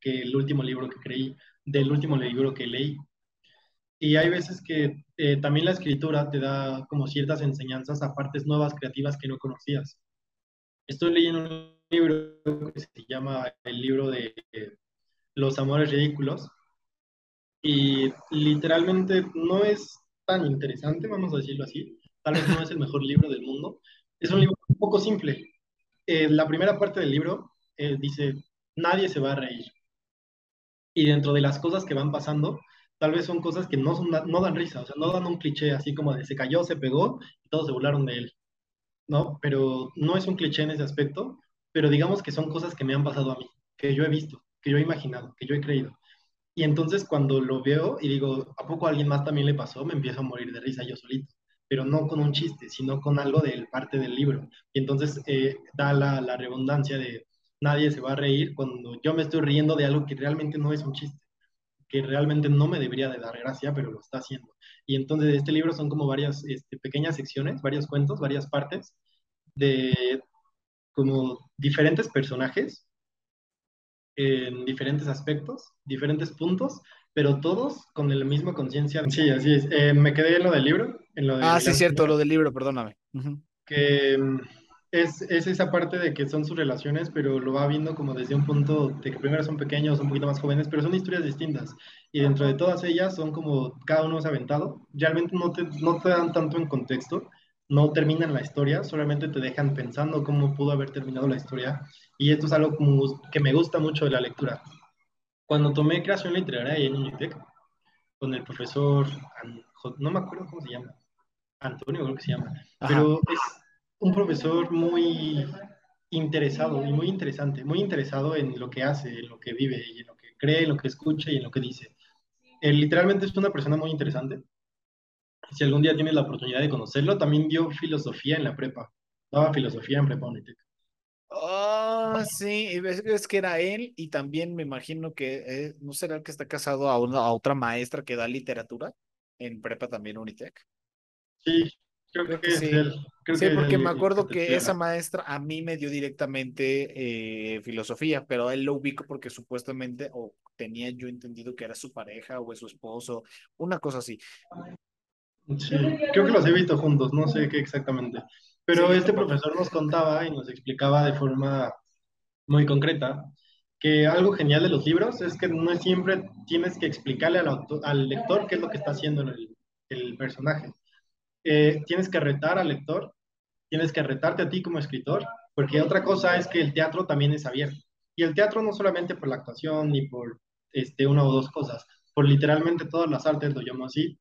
que el último libro que creí, del último libro que leí. Y hay veces que eh, también la escritura te da como ciertas enseñanzas a partes nuevas, creativas que no conocías. Estoy leyendo un libro que se llama el libro de eh, Los Amores Ridículos y literalmente no es tan interesante, vamos a decirlo así. Tal vez no es el mejor libro del mundo. Es un libro un poco simple. Eh, la primera parte del libro eh, dice, nadie se va a reír. Y dentro de las cosas que van pasando, tal vez son cosas que no, son, no dan risa, o sea, no dan un cliché así como de se cayó, se pegó y todos se burlaron de él. ¿no? Pero no es un cliché en ese aspecto, pero digamos que son cosas que me han pasado a mí, que yo he visto, que yo he imaginado, que yo he creído. Y entonces cuando lo veo y digo, ¿a poco alguien más también le pasó? Me empiezo a morir de risa yo solito, pero no con un chiste, sino con algo de parte del libro. Y entonces eh, da la, la redundancia de nadie se va a reír cuando yo me estoy riendo de algo que realmente no es un chiste que realmente no me debería de dar gracia, pero lo está haciendo. Y entonces este libro son como varias este, pequeñas secciones, varios cuentos, varias partes de como diferentes personajes en diferentes aspectos, diferentes puntos, pero todos con la misma conciencia. Sí, así es. Eh, me quedé en lo del libro, en lo de Ah, sí, cierto, lo del libro, perdóname. Ujú. que mm, es, es esa parte de que son sus relaciones, pero lo va viendo como desde un punto de que primero son pequeños, un poquito más jóvenes, pero son historias distintas. Y dentro de todas ellas son como cada uno es aventado. Realmente no te, no te dan tanto en contexto, no terminan la historia, solamente te dejan pensando cómo pudo haber terminado la historia. Y esto es algo como que me gusta mucho de la lectura. Cuando tomé creación literaria ahí en Unitec, con el profesor, no me acuerdo cómo se llama, Antonio creo que se llama, Ajá. pero es un profesor muy interesado y muy interesante, muy interesado en lo que hace, en lo que vive y en lo que cree, en lo que escucha y en lo que dice. Él literalmente es una persona muy interesante. Si algún día tienes la oportunidad de conocerlo, también dio filosofía en la prepa. Daba filosofía en prepa Unitec. Ah, sí, y ves- es que era él y también me imagino que, eh, ¿no será el que está casado a, una, a otra maestra que da literatura en prepa también Unitec? Sí, creo Creo que que es sí. él. Creo Sí, que es porque él me que acuerdo que esa maestra a mí me dio directamente eh, filosofía, pero a él lo ubico porque supuestamente, o tenía yo entendido que era su pareja o es su esposo, una cosa así. Sí, creo que los he visto juntos, no sé qué exactamente. Sí, Pero yo este profesor nos contaba y nos explicaba de forma muy concreta que algo genial de los libros es que no siempre tienes que explicarle al, autor- al lector qué es lo que está haciendo el, el personaje. Eh, tienes que retar al lector, tienes que retarte a ti como escritor, porque otra cosa es que el teatro también es abierto. Y el teatro no solamente por la actuación ni por este, una o dos cosas, por literalmente todas las artes, lo llamo así,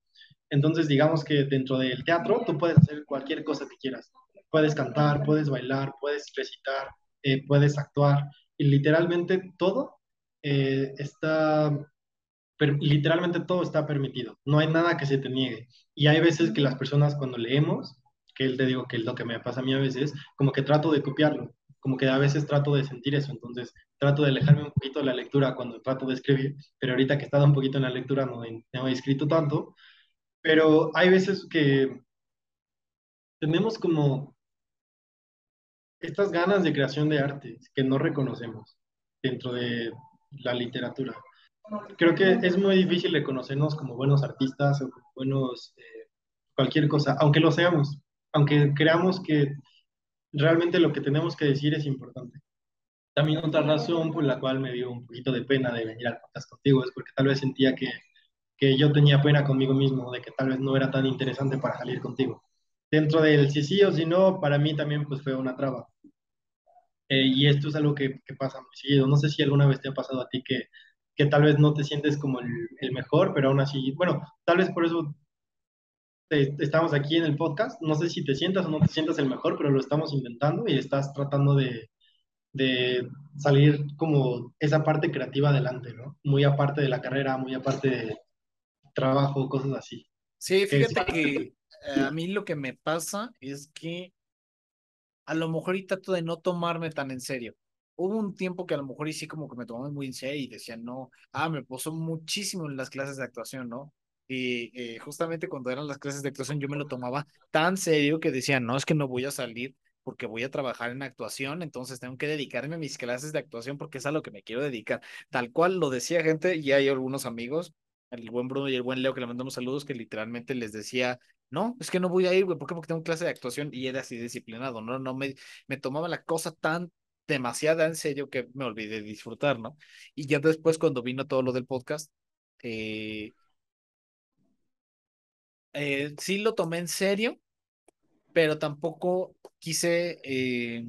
entonces, digamos que dentro del teatro tú puedes hacer cualquier cosa que quieras. Puedes cantar, puedes bailar, puedes recitar, eh, puedes actuar. Y literalmente todo eh, está, per- literalmente todo está permitido. No hay nada que se te niegue. Y hay veces que las personas cuando leemos, que él te digo que es lo que me pasa a mí a veces, como que trato de copiarlo, como que a veces trato de sentir eso. Entonces, trato de alejarme un poquito de la lectura cuando trato de escribir, pero ahorita que he estado un poquito en la lectura no he, no he escrito tanto pero hay veces que tenemos como estas ganas de creación de arte que no reconocemos dentro de la literatura. Creo que es muy difícil reconocernos como buenos artistas o buenos eh, cualquier cosa, aunque lo seamos, aunque creamos que realmente lo que tenemos que decir es importante. También otra razón por la cual me dio un poquito de pena de venir al podcast contigo es porque tal vez sentía que que yo tenía pena conmigo mismo, de que tal vez no era tan interesante para salir contigo. Dentro del sí sí o sí no, para mí también pues fue una traba. Eh, y esto es algo que, que, pasa muy seguido. No sé si alguna vez te ha pasado a ti que, que tal vez no te sientes como el, el, mejor, pero aún así, bueno, tal vez por eso te, estamos aquí en el podcast. No sé si te sientas o no te sientas el mejor, pero lo estamos intentando y estás tratando de, de salir como esa parte creativa adelante, ¿no? Muy aparte de la carrera, muy aparte de, trabajo, cosas así. Sí, fíjate que eh, a mí lo que me pasa es que a lo mejor y trato de no tomarme tan en serio. hubo un tiempo que a lo mejor y sí como que me tomaba muy en serio y decía, no, ah, me puso muchísimo en las clases de actuación, ¿no? Y eh, justamente cuando eran las clases de actuación yo me lo tomaba tan serio que decía, no, es que no voy a salir porque voy a trabajar en actuación, entonces tengo que dedicarme a mis clases de actuación porque es a lo que me quiero dedicar. Tal cual lo decía gente, y hay algunos amigos, el buen Bruno y el buen Leo, que le mandamos saludos, que literalmente les decía, no, es que no voy a ir, güey, ¿por qué? Porque tengo clase de actuación y era así disciplinado, ¿no? No me, me tomaba la cosa tan demasiada en serio que me olvidé de disfrutar, ¿no? Y ya después cuando vino todo lo del podcast, eh, eh, sí lo tomé en serio, pero tampoco quise eh,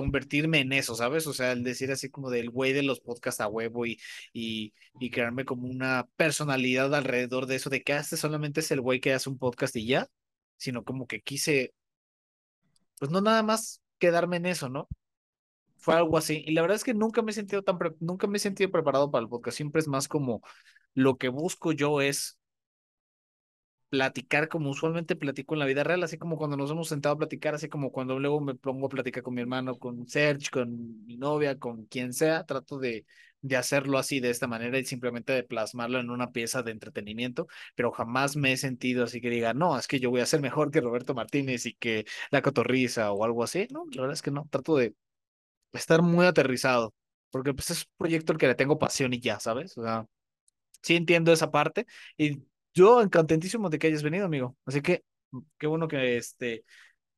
convertirme en eso, ¿sabes? O sea, el decir así como del güey de los podcasts a huevo y, y, y crearme como una personalidad alrededor de eso, de que ah, este solamente es el güey que hace un podcast y ya, sino como que quise, pues no nada más quedarme en eso, ¿no? Fue algo así. Y la verdad es que nunca me he sentido tan, nunca me he sentido preparado para el podcast, siempre es más como lo que busco yo es platicar como usualmente platico en la vida real, así como cuando nos hemos sentado a platicar, así como cuando luego me pongo a platicar con mi hermano, con Serge, con mi novia, con quien sea, trato de, de hacerlo así, de esta manera y simplemente de plasmarlo en una pieza de entretenimiento, pero jamás me he sentido así que diga, no, es que yo voy a ser mejor que Roberto Martínez y que La Cotorriza o algo así, no, la verdad es que no, trato de estar muy aterrizado, porque pues es un proyecto al que le tengo pasión y ya, ¿sabes? O sea, sí entiendo esa parte y yo contentísimo de que hayas venido, amigo. Así que qué bueno que este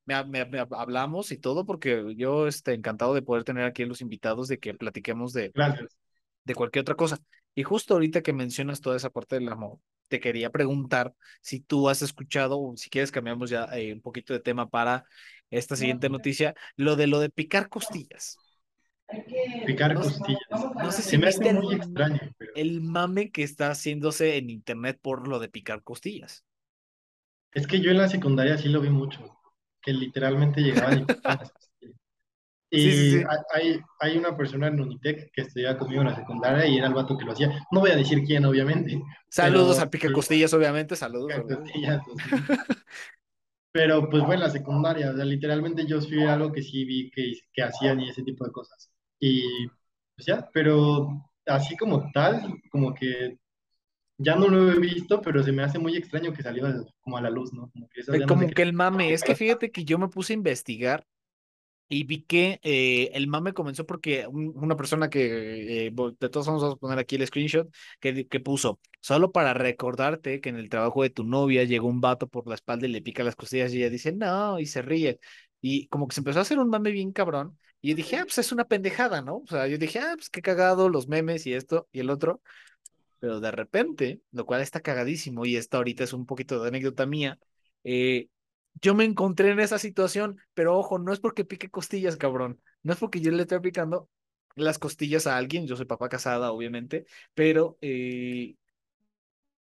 me, me, me hablamos y todo, porque yo este, encantado de poder tener aquí a los invitados, de que platiquemos de, Gracias. de cualquier otra cosa. Y justo ahorita que mencionas toda esa parte del amor, te quería preguntar si tú has escuchado, o si quieres cambiamos ya eh, un poquito de tema para esta siguiente noticia, lo de lo de picar costillas. Picar costillas. no sé si Se me hace muy extraño, pero el mame que está haciéndose en internet por lo de picar costillas. es que yo en la secundaria sí lo vi mucho, que literalmente llegaban y picaban las costillas. Sí, sí, Y sí. hay, hay una persona en Unitec que estudiaba conmigo en la secundaria y era el vato que lo hacía. No voy a decir quién, obviamente, Saludos pero al pica costillas, obviamente. Saludos, costillas. Pero pues bueno, la secundaria, o sea, literalmente yo fui algo que sí vi que, que hacían y ese tipo de cosas. Y pues ya, pero así como tal, como que ya no lo he visto, pero se me hace muy extraño que salió al- como a la luz, ¿no? Como que Como que... que el mame, es que fíjate que yo me puse a investigar y vi que eh, el mame comenzó porque un- una persona que, eh, de todos vamos a poner aquí el screenshot, que, que puso, solo para recordarte que en el trabajo de tu novia llegó un vato por la espalda y le pica las costillas y ella dice, no, y se ríe. Y como que se empezó a hacer un mame bien cabrón. Y dije, ah, pues es una pendejada, ¿no? O sea, yo dije, ah, pues qué cagado, los memes y esto y el otro. Pero de repente, lo cual está cagadísimo y esta ahorita es un poquito de anécdota mía, eh, yo me encontré en esa situación, pero ojo, no es porque pique costillas, cabrón, no es porque yo le esté picando las costillas a alguien, yo soy papá casada, obviamente, pero eh,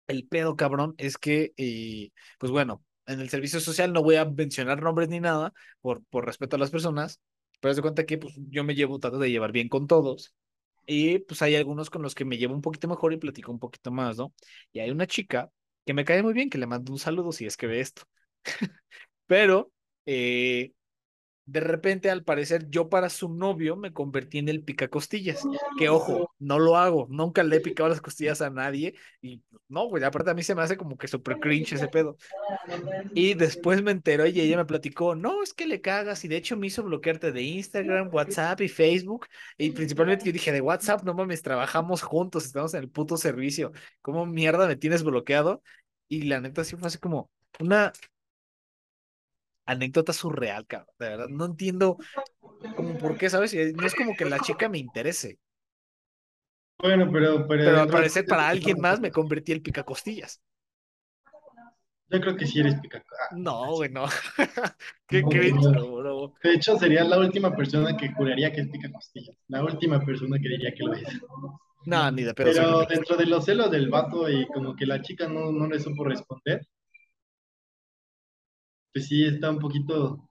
el pedo, cabrón, es que, eh, pues bueno, en el servicio social no voy a mencionar nombres ni nada por, por respeto a las personas, pero de cuenta que pues, yo me llevo, trato de llevar bien con todos. Y pues hay algunos con los que me llevo un poquito mejor y platico un poquito más, ¿no? Y hay una chica que me cae muy bien, que le mando un saludo si es que ve esto. Pero eh, de repente, al parecer, yo para su novio me convertí en el picacostillas. Que ojo, no lo hago, nunca le he picado las costillas a nadie. Y no, güey, aparte a mí se me hace como que súper cringe ese pedo. Y después me enteró y ella me platicó, no, es que le cagas y de hecho me hizo bloquearte de Instagram, WhatsApp y Facebook. Y principalmente yo dije, de WhatsApp, no mames, trabajamos juntos, estamos en el puto servicio. ¿Cómo mierda me tienes bloqueado? Y la neta sí fue así como una anécdota surreal, cabrón. De verdad, no entiendo como por qué, ¿sabes? No es como que la chica me interese, Bueno, pero, pero pero al parecer para alguien más me convertí el picacostillas. Yo creo que sí eres pica... ah, No, güey, no. Qué no. De hecho, sería la última persona que juraría que es pica costillas. La última persona que diría que lo es. No, ni de pedo Pero dentro de los celos del vato y como que la chica no, no le supo responder, pues sí está un poquito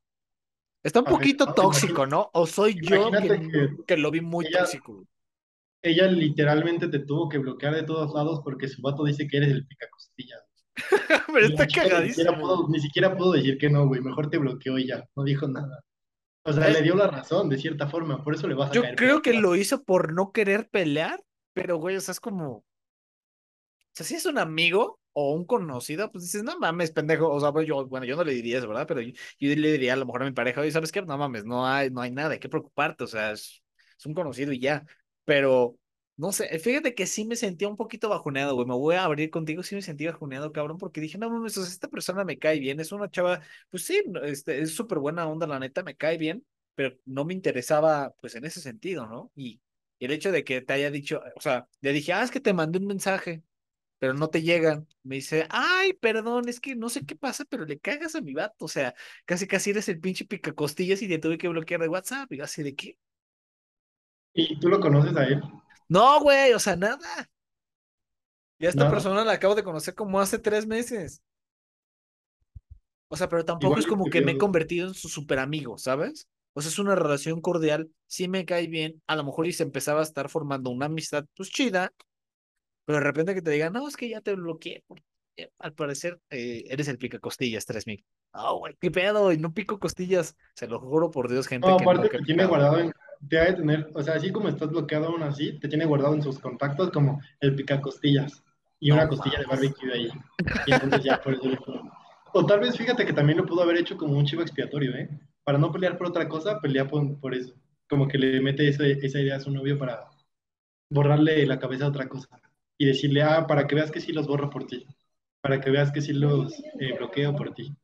Está un poquito afectado. tóxico, ¿no? O soy yo que, Imagínate que que lo vi muy ella- tóxico. ella literalmente te tuvo que bloquear de todos lados porque su vato dice que eres el pica costillas. Pero Y está chica Ni siquiera, cagadísimo. pudo, ni siquiera pudo decir que no, güey. Mejor te bloqueó y ya. No dijo nada. O sea, le dio la razón de cierta forma, por eso le vas a Yo caer. creo que lo hizo por no querer pelear, pero güey, o sea, es como. O sea, si es un amigo o un conocido, pues dices, no mames, pendejo. O sea, pues yo, bueno, yo no le diría eso, ¿verdad? Pero yo, yo le diría a lo mejor a mi pareja, oye, ¿sabes qué? No mames, no hay, no hay nada de qué preocuparte. O sea, es, es un conocido y ya. Pero no sé, fíjate que sí me sentía un poquito bajoneado, güey. Me voy a abrir contigo, sí me sentí bajoneado, cabrón, porque dije, no mames, esta persona me cae bien, es una chava, pues sí, este, es súper buena onda, la neta, me cae bien, pero no me interesaba, pues en ese sentido, ¿no? Y el hecho de que te haya dicho, o sea, le dije, ah, es que te mandé un mensaje, pero no te llegan. Me dice, ay, perdón, es que no sé qué pasa, pero le cagas a mi vato, o sea, casi casi eres el pinche picacostillas y te tuve que bloquear de WhatsApp, y así de qué. ¿Y tú lo conoces a él? No, güey, o sea, nada. Y a esta persona la acabo de conocer como hace tres meses. O sea, pero tampoco Igual es como te que me he convertido en su super amigo, ¿sabes? O sea, es una relación cordial, sí me cae bien, a lo mejor y se empezaba a estar formando una amistad, pues chida, pero de repente que te digan, no, es que ya te bloqueé, porque eh, al parecer eh, eres el pica costillas 3000. Ah, güey, qué pedo, y no pico costillas, se lo juro por Dios, gente No, que no, aparte que te tiene guardado en, te ha de tener, o sea, así como estás bloqueado aún así, te tiene guardado en sus contactos como el picacostillas y No una costilla de barbecue ahí. Y entonces ya por eso le fue. O tal vez fíjate que también lo pudo haber hecho como un chivo expiatorio, ¿eh? Para no pelear por otra cosa, pelea por, por eso. Como que le mete ese- esa idea a su novio para borrarle la cabeza a otra cosa. Y decirle, ah, para que veas que sí los borro por ti. Para que veas que sí los eh, bloqueo por ti.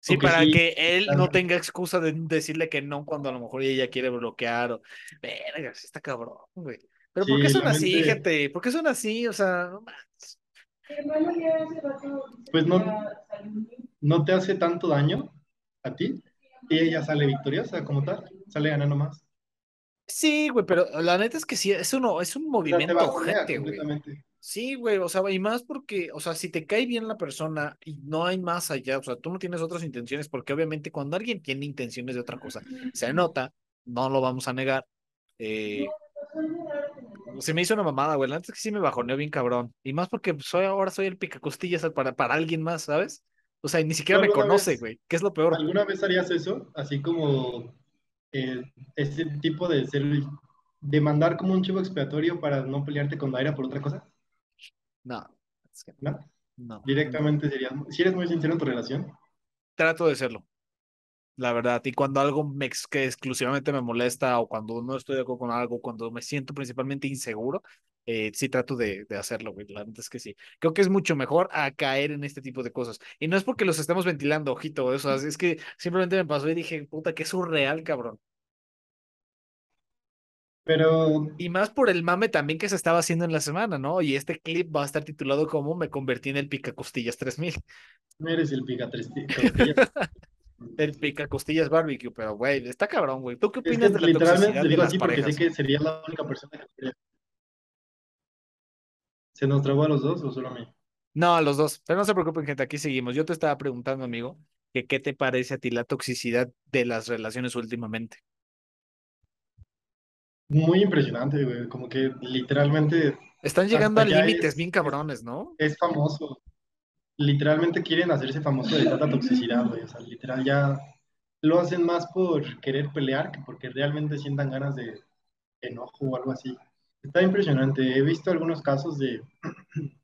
Sí, que para sí que él no tenga excusa de decirle que no cuando a lo mejor ella quiere bloquear o... Verga, sí está cabrón, güey. Pero ¿por qué Sí, son así, mente, gente? ¿Por qué son así? O sea, no mames. pues no, no te hace tanto daño a ti y ella sale victoriosa como tal, sale ganando más. Sí, güey, pero la neta es que sí, es uno, es un movimiento ojete, güey. Sí, güey, o sea, y más porque, o sea, si te cae bien la persona y no hay más allá, o sea, tú no tienes otras intenciones, porque obviamente cuando alguien tiene intenciones de otra cosa, se nota, no lo vamos a negar. Eh, se me hizo una mamada, güey, la neta es que sí me bajoneó bien cabrón. Y más porque soy ahora soy el picacostillas para, para alguien más, ¿sabes? O sea, y ni ¿Tú siquiera me conoce, vez, güey, que es lo peor. alguna vez harías eso? Así como eh, ese tipo de ser, de mandar como un chivo expiatorio para no pelearte con Daira por otra cosa, No, es que ¿no? no, no. Directamente serías, si eres muy sincero en tu relación, Trato de serlo. la verdad. Y cuando algo me ex- que exclusivamente me molesta o cuando no estoy de acuerdo con algo, cuando me siento principalmente inseguro, eh, sí trato de, de hacerlo, güey. La verdad es que sí. Creo que es mucho mejor a caer en este tipo de cosas. Y no es porque los estemos ventilando, ojito, o sea, es que simplemente me pasó y dije, puta, qué surreal, cabrón. pero Y más por el mame también que se estaba haciendo en la semana, ¿no? Y este clip va a estar titulado como Me convertí en el Picacostillas 3000. no eres el pica costillas. El Picacostillas Barbecue, pero güey, está cabrón, güey. ¿Tú qué Es que opinas de la literalmente toxicidad te de digo las así porque sé que sería la única persona que. ¿Se nos trabó a los dos o solo a mí? No, a los dos. Pero no se preocupen, gente, aquí seguimos. Yo te estaba preguntando, amigo, que qué te parece a ti la toxicidad de las relaciones últimamente. Muy impresionante, güey. Como que literalmente Están llegando a límites es, bien es, cabrones, ¿no? es famoso. Literalmente quieren hacerse famoso de tanta toxicidad, güey. O sea, literal ya lo hacen más por querer pelear que porque realmente sientan ganas de enojo o algo así. Está impresionante. He visto algunos casos de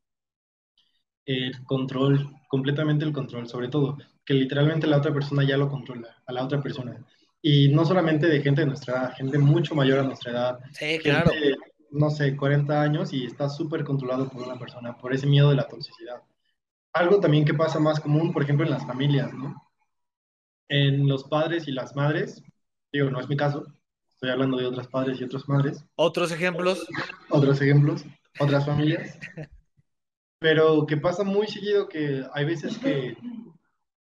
el control, completamente el control, sobre todo, que literalmente la otra persona ya lo controla, a la otra persona. Y no solamente de gente de nuestra edad, gente mucho mayor a nuestra edad, Sí, gente, claro. no sé, 40 años y está súper controlado por una persona, por ese miedo de la toxicidad. Algo también que pasa más común, por ejemplo, en las familias, ¿no? En los padres y las madres, digo, no es mi caso, estoy hablando de otras padres y otras madres, Otros ejemplos. otros ejemplos, otras familias, pero que pasa muy seguido que hay veces que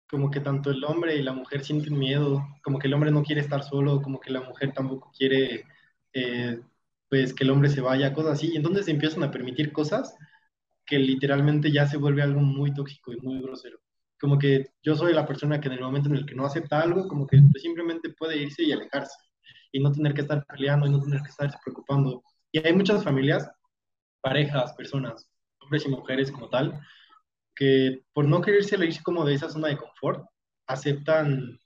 como que tanto el hombre y la mujer sienten miedo, como que el hombre no quiere estar solo, como que la mujer tampoco quiere, eh, pues, que el hombre se vaya, cosas así. Y entonces se empiezan a permitir cosas que literalmente ya se vuelve algo muy tóxico y muy grosero. Como que yo soy la persona que en el momento en el que no acepta algo, como que simplemente puede irse y alejarse y no tener que estar peleando y no tener que estarse preocupando. Y hay muchas familias, parejas, personas, hombres y mujeres como tal, que por no querer salirse como de esa zona de confort, aceptan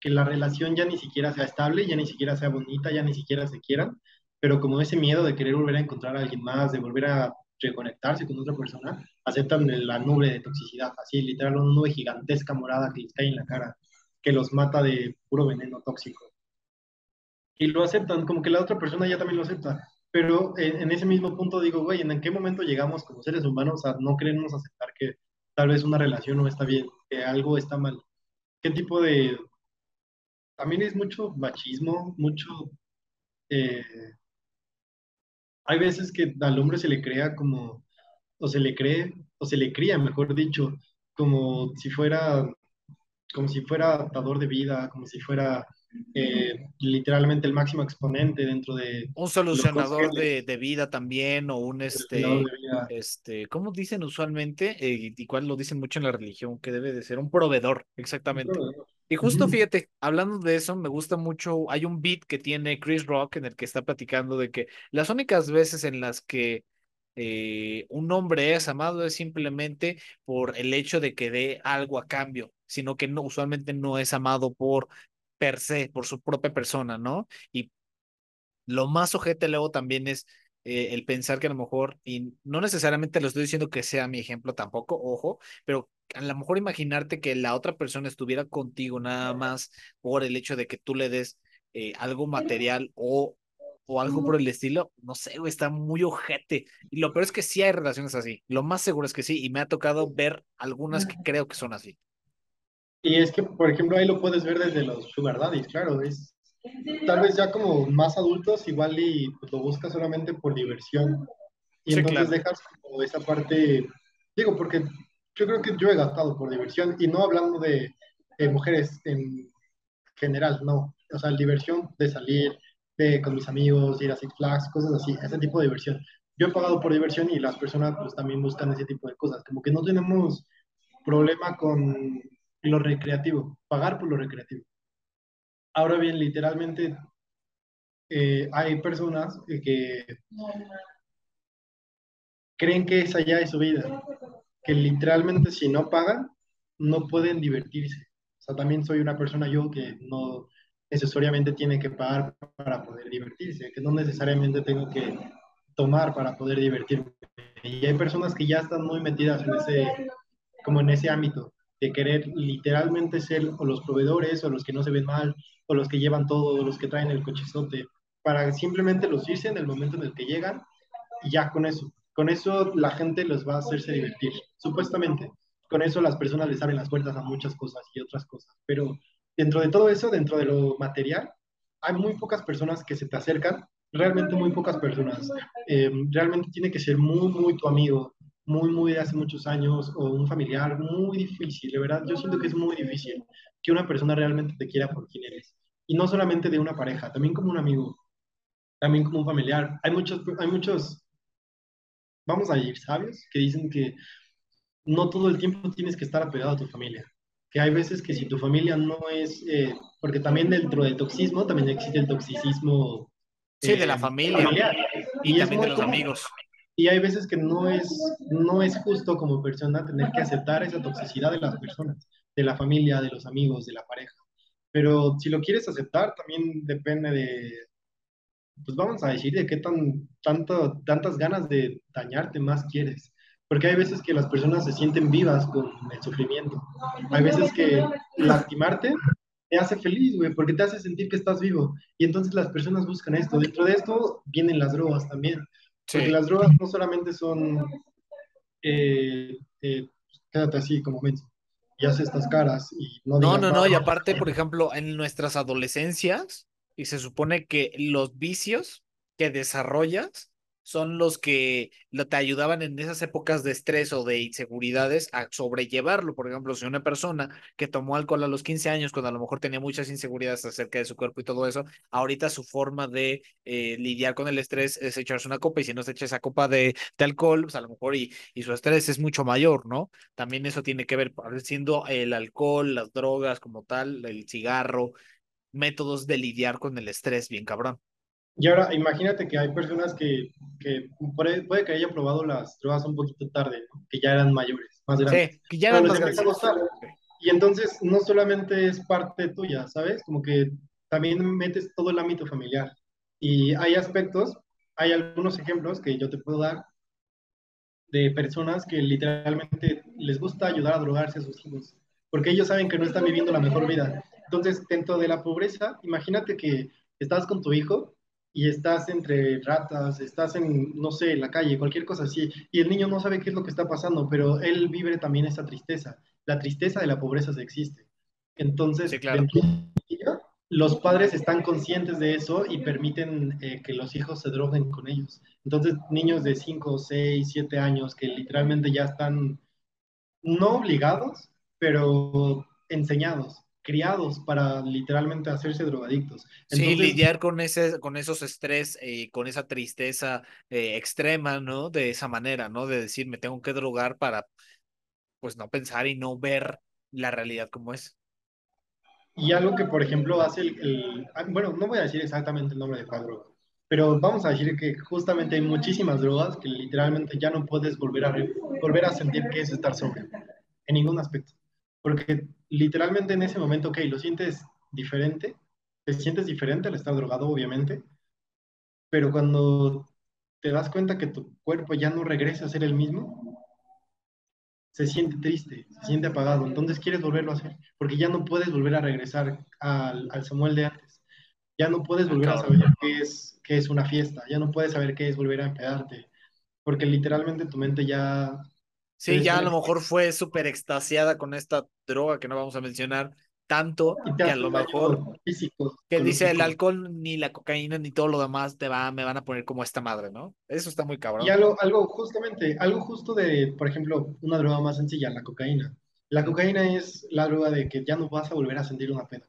que la relación ya ni siquiera sea estable, ya ni siquiera sea bonita, ya ni siquiera se quieran, pero como ese miedo de querer volver a encontrar a alguien más, de volver a reconectarse con otra persona, aceptan la nube de toxicidad, así literal una nube gigantesca morada que les cae en la cara, que los mata de puro veneno tóxico. Y lo aceptan, como que la otra persona ya también lo acepta. Pero en, en ese mismo punto digo, güey, ¿en qué momento llegamos como seres humanos a no querernos aceptar que tal vez una relación no está bien, que algo está mal? ¿Qué tipo de... También es mucho machismo, mucho... Eh, hay veces que al hombre se le crea como, o se le cree, o se le cría, mejor dicho, como si fuera, como si fuera dador de vida, como si fuera eh, literalmente el máximo exponente dentro de... Un solucionador de, de, vida también, o un este, este, ¿cómo dicen usualmente? Eh, y cuál lo dicen mucho en la religión, que debe de ser un proveedor, exactamente. Un proveedor. Y justo fíjate, hablando de eso, me gusta mucho, hay un beat que tiene Chris Rock en el que está platicando de que las únicas veces en las que eh, un hombre es amado es simplemente por el hecho de que dé algo a cambio, sino que no, usualmente no es amado por per se, por su propia persona, ¿no? Y lo más ojete luego también es eh, el pensar que a lo mejor, y no necesariamente lo estoy diciendo que sea mi ejemplo tampoco, ojo, pero a lo mejor imaginarte que la otra persona estuviera contigo nada más por el hecho de que tú le des eh, algo material o, o algo por el estilo, no sé, güey, está muy ojete. Y lo peor es que sí hay relaciones así, lo más seguro es que sí, y me ha tocado ver algunas que creo que son así. Y es que, por ejemplo, ahí lo puedes ver desde los sugar daddies, claro, es tal vez ya como más adultos igual y pues, lo buscas solamente por diversión. Y entonces dejas como esa parte, digo, porque yo creo que yo he gastado por diversión y no hablando de, mujeres en general, no. O sea, diversión de salir de, con mis amigos, ir a Six Flags, cosas así, ese tipo de diversión. Yo he pagado por diversión y las personas pues también buscan ese tipo de cosas. Como que no tenemos problema con lo recreativo, pagar por lo recreativo. Ahora bien, literalmente eh, hay personas que creen que esa ya es su vida, que literalmente si no pagan, no pueden divertirse. O sea, también soy una persona yo que no necesariamente tiene que pagar para poder divertirse, que no necesariamente tengo que tomar para poder divertirme. Y hay personas que ya están muy metidas en ese, como en ese ámbito de querer literalmente ser o los proveedores o los que no se ven mal o los que llevan todo, o los que traen el cochezote, para simplemente los irse en el momento en el que llegan y ya con eso. Con eso la gente los va a hacerse divertir, supuestamente. Con eso las personas les abren las puertas a muchas cosas y otras cosas. Pero dentro de todo eso, dentro de lo material, hay muy pocas personas que se te acercan, realmente muy pocas personas. Eh, realmente tiene que ser muy, muy tu amigo, muy, muy de hace muchos años o un familiar, muy difícil, de verdad. Yo siento que es muy difícil que una persona realmente te quiera por quien eres. Y no solamente de una pareja, también como un amigo, también como un familiar. Hay muchos, hay muchos, vamos a ir sabios, que dicen que no todo el tiempo tienes que estar apegado a tu familia. Que hay veces que si tu familia no es, eh, porque también dentro del toxismo también existe el toxicismo. sí, de la eh, familia. Y, también de los amigos y hay veces que no es, no es justo como persona tener que aceptar esa toxicidad de las personas, de la familia, de los amigos, de la pareja. Pero si lo quieres aceptar, también depende de, pues vamos a decir, de qué tan, tanto, tantas ganas de dañarte más quieres. Porque hay veces que las personas se sienten vivas con el sufrimiento. Hay veces que lastimarte te hace feliz, güey, porque te hace sentir que estás vivo. Y entonces las personas buscan esto. Dentro de esto vienen las drogas también. Porque las drogas no solamente son, eh, eh, quédate así como y hace estas caras y no No, no, no, y aparte, por ejemplo, en nuestras adolescencias, y se supone que los vicios que desarrollas son los que te ayudaban en esas épocas de estrés o de inseguridades a sobrellevarlo. Por ejemplo, si una persona que tomó alcohol a los 15 años, cuando a lo mejor tenía muchas inseguridades acerca de su cuerpo y todo eso, ahorita su forma de eh, lidiar con el estrés es echarse una copa y si no se echa esa copa de, de alcohol, pues a lo mejor y, y su estrés es mucho mayor, ¿no? También eso tiene que ver, siendo el alcohol, las drogas como tal, el cigarro, métodos de lidiar con el estrés bien cabrón. Y ahora imagínate que hay personas que, que puede, que hayan probado las drogas un poquito tarde, que ya eran mayores, más grandes. Sí, que ya eran más grandes. Y entonces no solamente es parte tuya, ¿sabes? Como que también metes todo el ámbito familiar. Y hay aspectos, hay algunos ejemplos que yo te puedo dar de personas que literalmente les gusta ayudar a drogarse a sus hijos, porque ellos saben que no están viviendo la mejor vida. Entonces, dentro de la pobreza, imagínate que estás con tu hijo y estás entre ratas, estás en, no sé, en la calle, cualquier cosa así, y el niño no sabe qué es lo que está pasando, pero él vive también esa tristeza. La tristeza de la pobreza se existe. Entonces, Sí, claro. los padres están conscientes de eso y permiten eh, que los hijos se droguen con ellos. Entonces, niños de 5, 6, 7 años que literalmente ya están no obligados, pero enseñados, criados para literalmente hacerse drogadictos. Sí, Entonces, lidiar con ese, con esos estrés, eh, con esa tristeza eh, extrema, ¿no? De esa manera, ¿no? De decir, me tengo que drogar para, pues, no pensar y no ver la realidad como es. y algo que, por ejemplo, hace el, el- ah, bueno, no voy a decir exactamente el nombre de cada droga, pero vamos a decir que justamente hay muchísimas drogas que literalmente ya no puedes volver a, volver a sentir que es estar sobrio, en ningún aspecto. Porque literalmente en ese momento, ok, lo sientes diferente, te sientes diferente al estar drogado, obviamente, pero cuando te das cuenta que tu cuerpo ya no regresa a ser el mismo, se siente triste, se siente apagado, entonces quieres volverlo a hacer, porque ya no puedes volver a regresar al, al Samuel de antes, ya no puedes Ah, volver a saber qué es, qué es una fiesta, ya no puedes saber qué es volver a empedarte, porque literalmente tu mente ya Sí, ya a lo mejor fue súper extasiada con esta droga que no vamos a mencionar tanto y que a hace lo mejor físico, que dice el alcohol, ni la cocaína, ni todo lo demás te va, me van a poner como esta madre, ¿no? Eso está muy Y cabrón. algo, algo justamente, algo justo de, por ejemplo, una droga más sencilla, la cocaína. La cocaína es la droga de que ya no vas a volver a sentir una pena.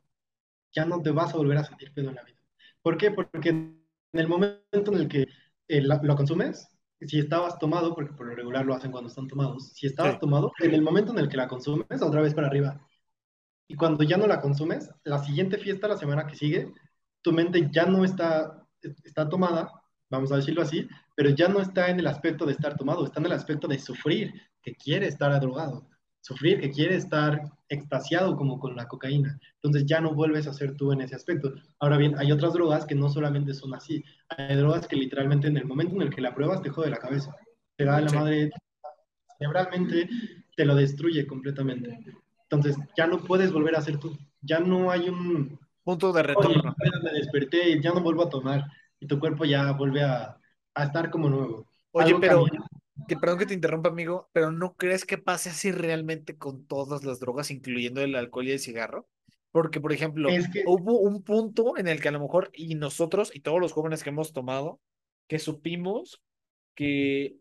Ya no te vas a volver a sentir pedo en la vida. ¿Por qué? Porque en el momento en el que eh, la- lo consumes, si estabas tomado, porque por lo regular lo hacen cuando están tomados, si estabas Sí, tomado, en el momento en el que la consumes, otra vez para arriba. Y cuando ya no la consumes, la siguiente fiesta, la semana que sigue, tu mente ya no está, está tomada, vamos a decirlo así, pero ya no está en el aspecto de estar tomado, está en el aspecto de sufrir, que quiere estar drogado, sufrir, que quiere estar extasiado como con la cocaína. Entonces ya no vuelves a ser tú en ese aspecto. Ahora bien, hay otras drogas que no solamente son así, hay drogas que literalmente en el momento en el que la pruebas te jode la cabeza, te da la sí. madre cerebralmente, te lo destruye completamente. Entonces ya no puedes volver a ser tú, ya no hay un, Punto de oye, retorno. me desperté y ya no vuelvo a tomar y tu cuerpo ya vuelve a, a estar como nuevo. Oye, Algo pero. Que, perdón que te interrumpa, amigo, pero ¿no crees que pase así realmente con todas las drogas, incluyendo el alcohol y el cigarro? Porque, por ejemplo, Es que, hubo un punto en el que a lo mejor, y nosotros y todos los jóvenes que hemos tomado, que supimos que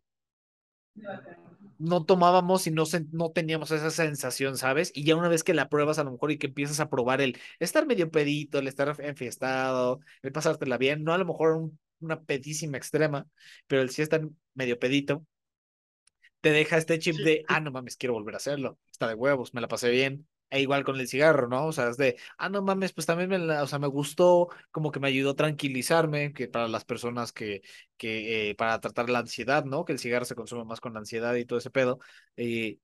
no tomábamos y no, no teníamos esa sensación, ¿sabes? Y ya una vez que la pruebas a lo mejor y que empiezas a probar el estar medio pedito, el estar enfiestado, el pasártela bien, no a lo mejor un- una pedísima extrema, pero el sí estar medio pedito, te deja este chip sí, de, ah, no mames, quiero volver a hacerlo, está de huevos, me la pasé bien. E igual con el cigarro, ¿no? O sea, es de, ah, no mames, pues también me, la- o sea, me gustó, como que me ayudó a tranquilizarme, que para las personas que, que eh, para tratar la ansiedad, ¿no? Que el cigarro se consume más con la ansiedad y todo ese pedo. eh,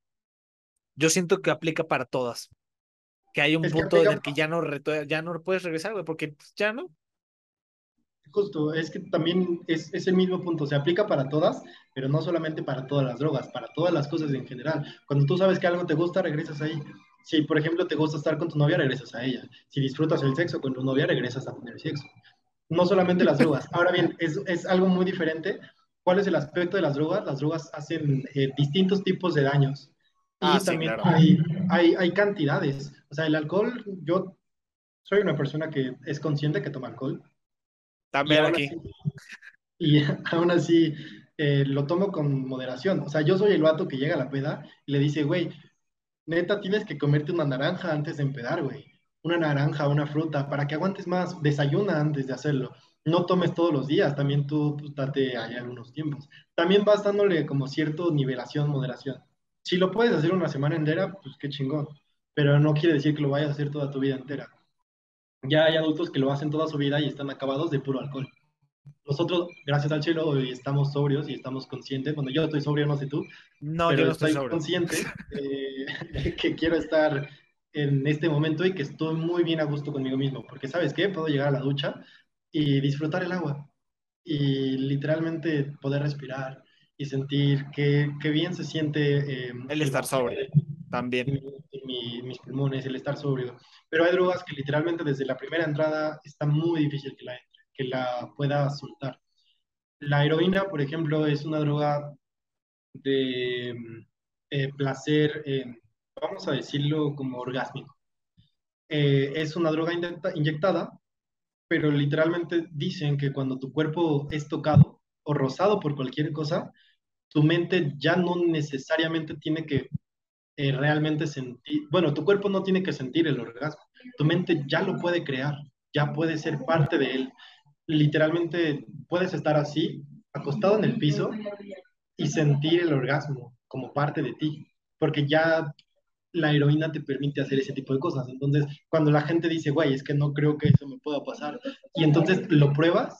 yo siento que aplica para todas, que hay un es punto en el que ya no, ya no puedes regresar, güey, porque pues, ya no. Justo, es que también es, es el mismo punto, se aplica para todas, pero no solamente para todas las drogas, para todas las cosas en general. Cuando tú sabes que algo te gusta, regresas ahí. Si, por ejemplo, te gusta estar con tu novia, regresas a ella. Si disfrutas el sexo con tu novia, regresas a tener sexo. no solamente las drogas. Ahora bien, es, es algo muy diferente. ¿Cuál es el aspecto de las drogas? Las drogas hacen eh, distintos tipos de daños Ah, y sí, también claro. hay, hay, hay cantidades. O sea, el alcohol, yo soy una persona que es consciente que toma alcohol También aún aquí. así, y aún así eh, lo tomo con moderación. O sea, yo soy el vato que llega a la peda y le dice, güey, Neta, tienes que comerte una naranja antes de empedar, güey. Una naranja, una fruta, para que aguantes más. Desayuna antes de hacerlo. No tomes todos los días, también tú pues, date ahí algunos tiempos. También vas dándole como cierto nivelación, moderación. Si lo puedes hacer una semana entera, pues qué chingón. Pero no quiere decir que lo vayas a hacer toda tu vida entera. Ya hay adultos que lo hacen toda su vida y están acabados de puro alcohol. Nosotros, gracias al cielo, hoy estamos sobrios y estamos conscientes. Bueno, yo estoy sobrio, no sé tú, No, yo pero no estoy estoy consciente eh, que quiero estar en este momento y que estoy muy bien a gusto conmigo mismo, porque sabes qué, puedo llegar a la ducha y disfrutar el agua y literalmente poder respirar y sentir qué, qué bien se siente eh, el estar sobrio también mis pulmones, el estar sobrio. Pero hay drogas que literalmente desde la primera entrada está muy difícil que la que la pueda soltar. La heroína, por ejemplo, es una droga de eh, placer, eh, vamos a decirlo como orgásmico. Eh, es una droga inyectada, pero literalmente dicen que cuando tu cuerpo es tocado o rozado por cualquier cosa, tu mente ya no necesariamente tiene que realmente sentir, bueno, tu cuerpo no tiene que sentir el orgasmo, tu mente ya lo puede crear, ya puede ser parte de él. Literalmente puedes estar así, acostado en el piso y sentir el orgasmo como parte de ti, porque ya la heroína te permite hacer ese tipo de cosas. Entonces, cuando la gente dice, güey, es que no creo que eso me pueda pasar, y entonces lo pruebas,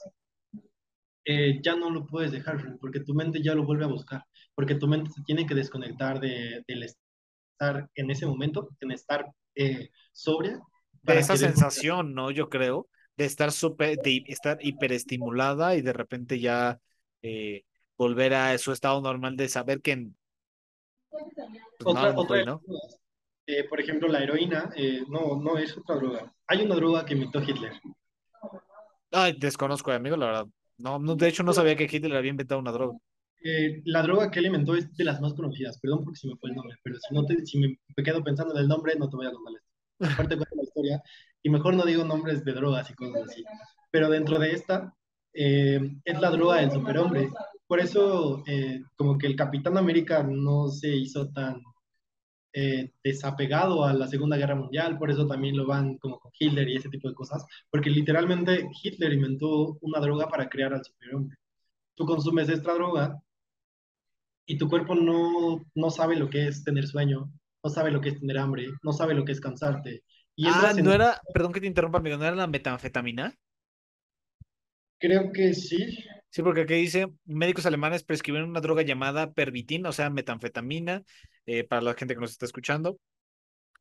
eh, ya no lo puedes dejar, porque tu mente ya lo vuelve a buscar, porque tu mente se tiene que desconectar de, del estar en ese momento, en estar eh, sobria. Para esa sensación, ¿no? Yo creo, de estar, super, de estar hiperestimulada y de repente ya eh, volver a su estado normal de saber que... Pues, otra, ¿no? Eh, por ejemplo, la heroína eh, no, no es otra droga. Hay una droga que inventó Hitler. Ay, desconozco, amigo, la verdad. No, no, de hecho, no sabía que Hitler había inventado una droga. Eh, la droga que él inventó es de las más conocidas. Perdón porque si me fue el nombre, pero si, no te, si me, quedo pensando en el nombre, no te voy a contar esto. Aparte cuento la historia y mejor no digo nombres de drogas y cosas así. Pero dentro de esta es la droga del superhombre por eso eh, como que el Capitán América no se hizo tan eh, desapegado a la Segunda Guerra Mundial, por eso también lo van como con Hitler y ese tipo de cosas, porque literalmente Hitler inventó una droga para crear al superhombre. Tú consumes esta droga y tu cuerpo no, no sabe lo que es tener sueño, no sabe lo que es tener hambre, no sabe lo que es cansarte. Y ah, no era, perdón que te interrumpa, amigo, ¿no era la metanfetamina? Creo que sí. Sí, porque aquí dice, médicos alemanes prescribieron una droga llamada pervitin, o sea, metanfetamina, eh, para la gente que nos está escuchando,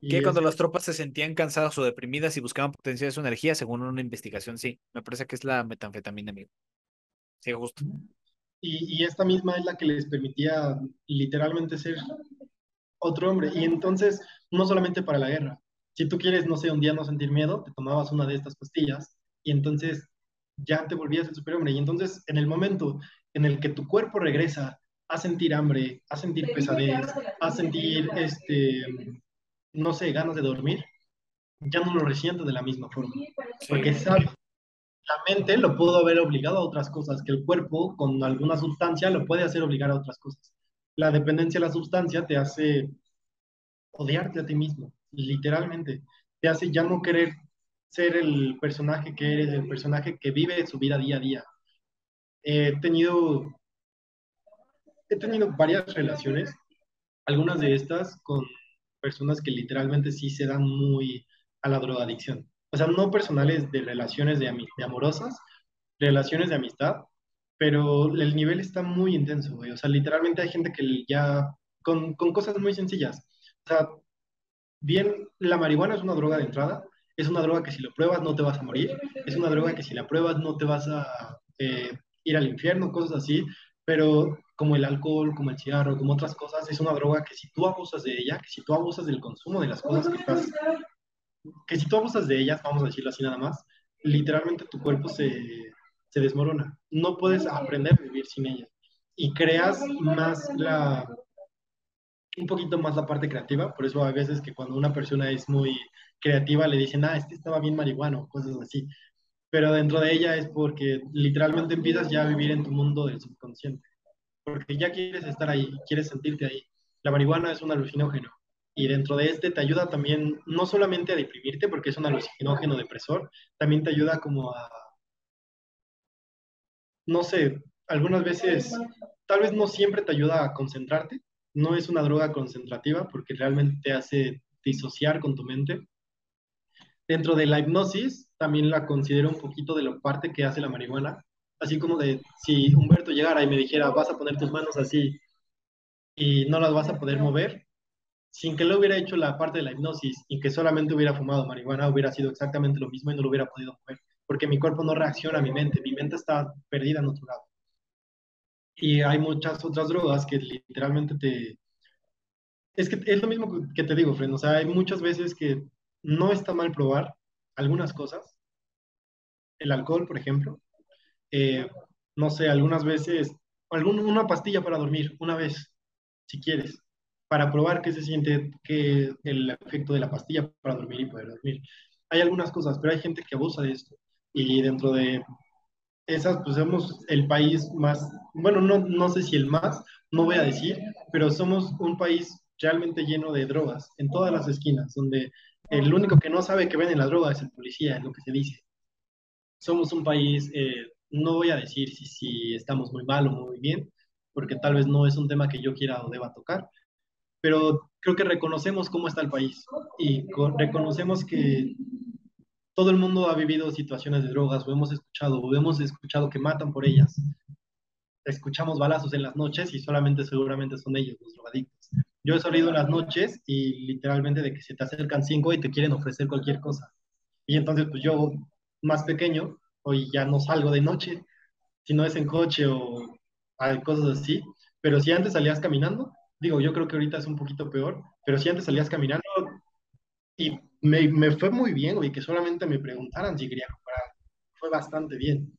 que cuando las tropas se sentían cansadas o deprimidas y buscaban potenciar su energía, según una investigación, sí, me parece que es la metanfetamina, amigo. Sí, justo. Y, y esta misma es la que les permitía literalmente ser otro hombre. Y entonces, no solamente para la guerra, si tú quieres, no sé, un día no sentir miedo, te tomabas una de estas pastillas y entonces ya te volvías el superhombre. Y entonces, en el momento en el que tu cuerpo regresa a sentir hambre, a sentir pesadez, a sentir, este, no sé, ganas de dormir, ya no lo resiente de la misma forma. Porque sabe, la mente lo pudo haber obligado a otras cosas, que el cuerpo con alguna sustancia lo puede hacer obligar a otras cosas. La dependencia de la sustancia te hace odiarte a ti mismo, literalmente. Te hace ya no querer ser el personaje que eres, el personaje que vive su vida día a día. He tenido, he tenido varias relaciones, algunas de estas con personas que literalmente sí se dan muy a la drogadicción. O sea, no personales de relaciones de, de amorosas, relaciones de amistad, pero el nivel está muy intenso, güey. O sea, literalmente hay gente que ya, con, con cosas muy sencillas. O sea, bien, la marihuana es una droga de entrada, es una droga que si lo pruebas no te vas a morir, es una droga que si la pruebas no te vas a eh, ir al infierno, cosas así, pero como el alcohol, como el cigarro, como otras cosas, es una droga que si tú abusas de ella, que si tú abusas del consumo de las cosas que estás, que si tú abusas de ellas, vamos a decirlo así nada más, literalmente tu cuerpo se, se desmorona. No puedes aprender a vivir sin ella. Y creas más la, un poquito más la parte creativa, por eso a veces que cuando una persona es muy creativa le dicen, ah, este estaba bien marihuano, cosas así. Pero dentro de ella es porque literalmente empiezas ya a vivir en tu mundo del subconsciente. Porque ya quieres estar ahí, quieres sentirte ahí. La marihuana es un alucinógeno. Y dentro de este te ayuda también, no solamente a deprimirte, porque es un alucinógeno depresor, también te ayuda como a, no sé, algunas veces, tal vez no siempre te ayuda a concentrarte. No es una droga concentrativa porque realmente te hace disociar con tu mente, Dentro de la hipnosis, también la considero un poquito de la parte que hace la marihuana. Así como de si Humberto llegara y me dijera, vas a poner tus manos así y no las vas a poder mover, sin que le hubiera hecho la parte de la hipnosis y que solamente hubiera fumado marihuana, hubiera sido exactamente lo mismo y no lo hubiera podido mover, porque mi cuerpo no reacciona a mi mente, mi mente está perdida en otro lado. Y hay muchas otras drogas que literalmente te... Es que es lo mismo que te digo, Fred, o sea, hay muchas veces que no está mal probar algunas cosas. El alcohol, por ejemplo. Eh, no sé, algunas veces, algún, una pastilla para dormir, una vez, si quieres para probar qué se siente, qué el efecto de la pastilla para dormir y poder dormir. Hay algunas cosas, pero hay gente que abusa de esto. Y dentro de esas, pues somos el país más, bueno, no, no sé si el más, no voy a decir, pero somos un país realmente lleno de drogas en todas las esquinas, donde el único que no sabe que venden la droga es el policía, es lo que se dice. Somos un país, eh, no voy a decir si, si estamos muy mal o muy bien, porque tal vez no es un tema que yo quiera o deba tocar, pero creo que reconocemos cómo está el país y reconocemos que todo el mundo ha vivido situaciones de drogas o hemos escuchado o hemos escuchado que matan por ellas. Escuchamos balazos en las noches y solamente seguramente son ellos los drogadictos. Yo he salido en las noches y literalmente de que se te acercan cinco y te quieren ofrecer cualquier cosa. Y entonces pues yo más pequeño, hoy ya no salgo de noche, si no es en coche o cosas así, pero si antes salías caminando, Digo, yo creo que ahorita es un poquito peor, pero si antes salías caminando y me, me fue muy bien, güey, que solamente me preguntaran si quería comprar. Fue bastante bien.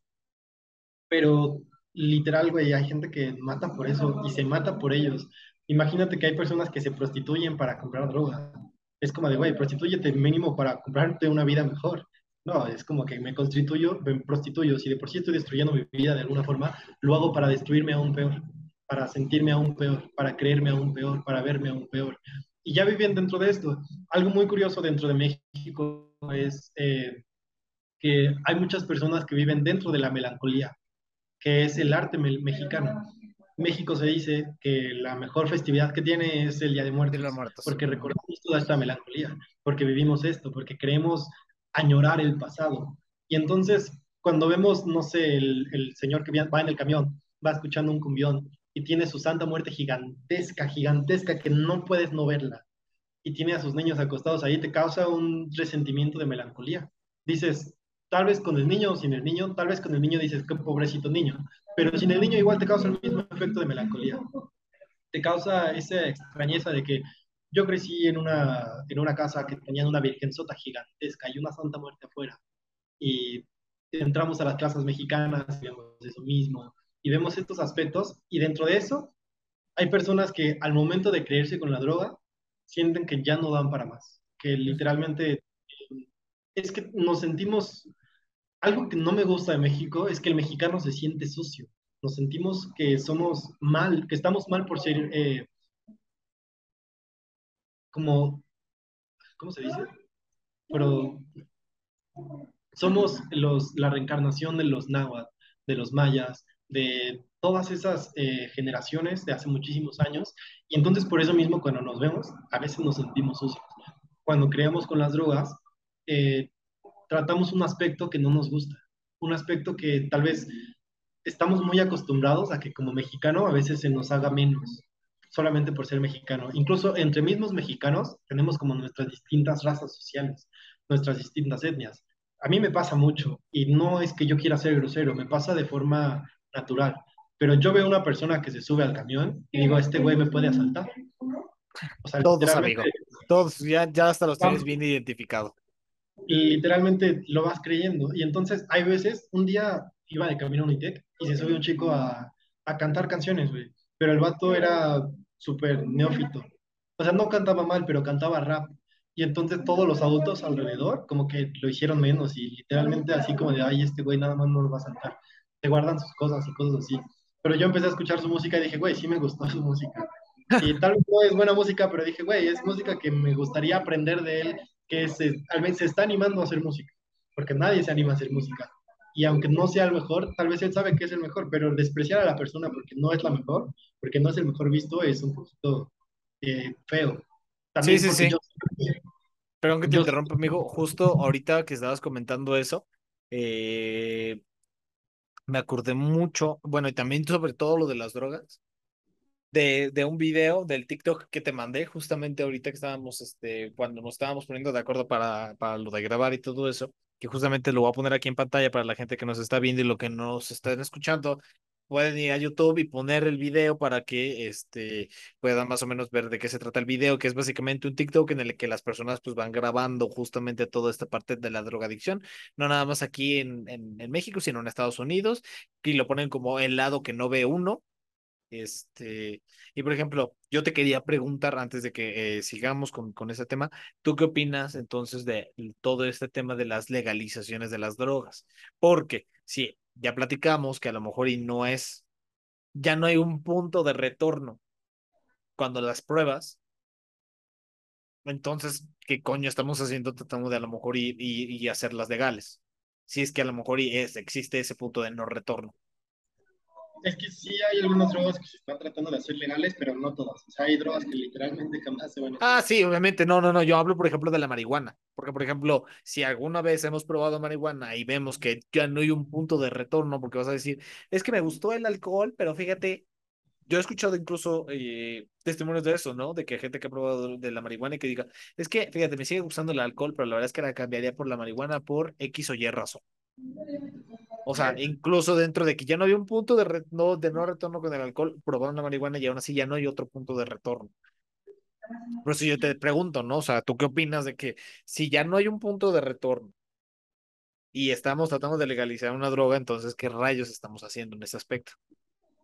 Pero literal, güey, hay gente que mata por eso y se mata por ellos. Imagínate que hay personas que se prostituyen para comprar droga. Es como de, güey, prostitúyete mínimo para comprarte una vida mejor. No, es como que me constituyo, me prostituyo. Si de por sí estoy destruyendo mi vida de alguna forma, lo hago para destruirme aún peor para sentirme aún peor, para creerme aún peor, para verme aún peor. Y ya viven dentro de esto. Algo muy curioso dentro de México es eh, que hay muchas personas que viven dentro de la melancolía, que es el arte mexicano. México se dice que la mejor festividad que tiene es el Día de Muertos, porque recordamos toda esta melancolía, porque vivimos esto, porque creemos añorar el pasado. Y entonces, cuando vemos, no sé, el, el señor que va en el camión, va escuchando un cumbión, y tiene su santa muerte gigantesca, gigantesca, que no puedes no verla. Y tiene a sus niños acostados ahí, te causa un resentimiento de melancolía. Dices, tal vez con el niño o sin el niño, tal vez con el niño dices, qué pobrecito niño, pero sin el niño igual te causa el mismo efecto de melancolía. Te causa esa extrañeza de que yo crecí en una, en una casa que tenía una virgenzota gigantesca y una santa muerte afuera. Y entramos a las casas mexicanas y vemos eso mismo y vemos estos aspectos y dentro de eso hay personas que al momento de creerse con la droga sienten que ya no dan para más, que literalmente es que nos sentimos, algo que no me gusta de México es que el mexicano se siente sucio, nos sentimos que somos mal, que estamos mal por ser eh, como, ¿cómo se dice? Pero somos los, la reencarnación de los náhuatl, de los mayas, de todas esas eh, generaciones de hace muchísimos años. Y entonces por eso mismo cuando nos vemos, a veces nos sentimos sucios. Cuando creamos con las drogas, eh, tratamos un aspecto que no nos gusta, un aspecto que tal vez estamos muy acostumbrados a que como mexicano a veces se nos haga menos, solamente por ser mexicano. Incluso entre mismos mexicanos tenemos como nuestras distintas razas sociales, nuestras distintas etnias. A mí me pasa mucho y no es que yo quiera ser grosero, me pasa de forma natural. Pero yo veo una persona que se sube al camión y digo, este güey me puede asaltar. O sea, todos, amigos. Todos, ya, ya hasta los tienes bien identificado. Y literalmente lo vas creyendo. Y entonces hay veces, un día iba de camino a Unitec y se sube un chico a, a cantar canciones, güey. Pero el vato era súper neófito. O sea, no cantaba mal, pero cantaba rap. Y entonces todos los adultos alrededor como que lo hicieron menos y literalmente así como de, ay, este güey nada más no lo va a saltar se guardan sus cosas y cosas así. Pero yo empecé a escuchar su música y dije, güey, sí me gustó su música. Y tal vez no es buena música, pero dije, güey, es música que me gustaría aprender de él, que se, al menos se está animando a hacer música, porque nadie se anima a hacer música. Y aunque no sea el mejor, tal vez él sabe que es el mejor, pero despreciar a la persona porque no es la mejor, porque no es el mejor visto, es un poquito eh, feo. También sí, sí, sí. Perdón que te interrumpa, amigo. Justo ahorita que estabas comentando eso, eh, me acordé mucho, bueno, y también sobre todo lo de las drogas. de, de un video del TikTok que te mandé justamente ahorita que estábamos, este, cuando nos estábamos poniendo de acuerdo para, para lo de grabar y todo eso, que justamente lo voy a poner aquí en pantalla para la gente que nos está viendo y lo que nos están escuchando. Pueden ir a YouTube y poner el video para que este, puedan más o menos ver de qué se trata el video, que es básicamente un TikTok en el que las personas pues van grabando justamente toda esta parte de la drogadicción, no nada más aquí en, en, en México, sino en Estados Unidos, y lo ponen como el lado que no ve uno, este, y por ejemplo, yo te quería preguntar antes de que eh, sigamos con, con ese tema, ¿tú qué opinas entonces de todo este tema de las legalizaciones de las drogas? Porque sí, ya platicamos que a lo mejor y no es, ya no hay un punto de retorno cuando las pruebas. Entonces, ¿qué coño estamos haciendo? Tratando de a lo mejor y, y, y hacerlas legales. Si es que a lo mejor y es, existe ese punto de no retorno es que sí hay algunas drogas que se están tratando de hacer legales, pero no todas. Hay drogas que literalmente jamás se van a Ah, sí, obviamente. No, no, no. Yo hablo, por ejemplo, de la marihuana. Porque, por ejemplo, si alguna vez hemos probado marihuana y vemos que ya no hay un punto de retorno, porque vas a decir, es que me gustó el alcohol, pero fíjate, yo he escuchado incluso eh, testimonios de eso, ¿no? De que gente que ha probado de la marihuana y que diga, es que, fíjate, me sigue gustando el alcohol, pero la verdad es que la cambiaría por la marihuana por X o Y razón. O sea, incluso dentro de que ya no había un punto de, re, no, de no retorno con el alcohol, probaron la marihuana y aún así ya no hay otro punto de retorno. Por eso yo te pregunto, ¿no? O sea, ¿tú qué opinas de que si ya no hay un punto de retorno y estamos tratando de legalizar una droga, entonces, ¿qué rayos estamos haciendo en ese aspecto?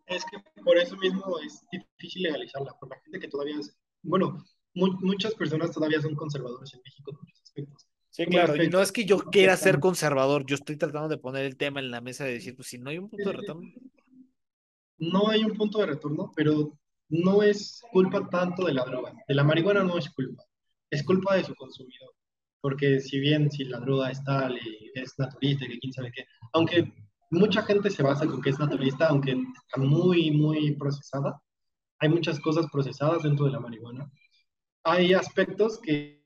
Es que por eso mismo es difícil legalizarla, por la gente que todavía es, bueno, mu muchas personas todavía son conservadores en México en muchos aspectos. Sí, claro, y no es que yo quiera ser conservador, yo estoy tratando de poner el tema en la mesa de decir, pues si no hay un punto de retorno. No hay un punto de retorno, pero no es culpa tanto de la droga. De la marihuana no es culpa, es culpa de su consumidor. Porque si bien si la droga es tal y es naturista, que quién sabe qué, aunque mucha gente se basa con que es naturista, aunque está muy, muy procesada, hay muchas cosas procesadas dentro de la marihuana. Hay aspectos que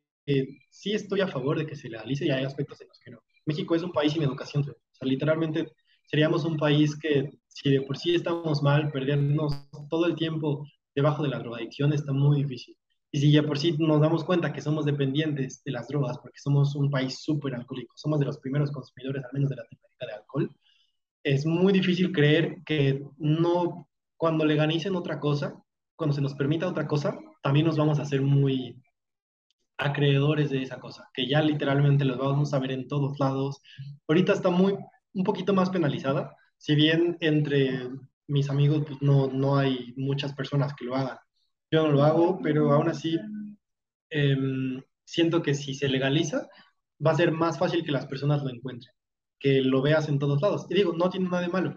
sí estoy a favor de que se legalice y hay aspectos en los que no. México es un país sin educación. O sea, literalmente seríamos un país que, si de por sí estamos mal, perdernos todo el tiempo debajo de la drogadicción está muy difícil. Y si ya por sí nos damos cuenta que somos dependientes de las drogas, porque somos un país súper alcohólico, somos de los primeros consumidores, al menos de Latinoamérica, de alcohol, es muy difícil creer que no, cuando legalicen otra cosa, cuando se nos permita otra cosa, también nos vamos a hacer muy, acreedores de esa cosa, que ya literalmente los vamos a ver en todos lados. Ahorita está muy, un poquito más penalizada, si bien entre mis amigos pues no, no hay muchas personas que lo hagan. Yo no lo hago, pero aún así eh, siento que si se legaliza, va a ser más fácil que las personas lo encuentren, que lo veas en todos lados. Y digo, no tiene nada de malo.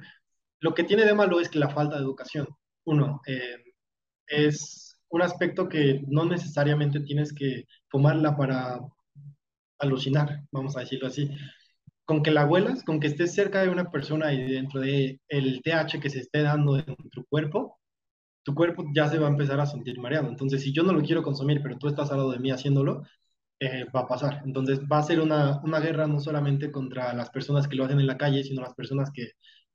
Lo que tiene de malo es que la falta de educación. Uno, eh, es un aspecto que no necesariamente tienes que fumarla para alucinar, vamos a decirlo así. Con que la huelas, con que estés cerca de una persona y dentro de el TH que se esté dando en tu cuerpo, tu cuerpo ya se va a empezar a sentir mareado. Entonces, si yo no lo quiero consumir, pero tú estás al lado de mí haciéndolo, eh, va a pasar. Entonces, va a ser una, una guerra no solamente contra las personas que lo hacen en la calle, sino las personas que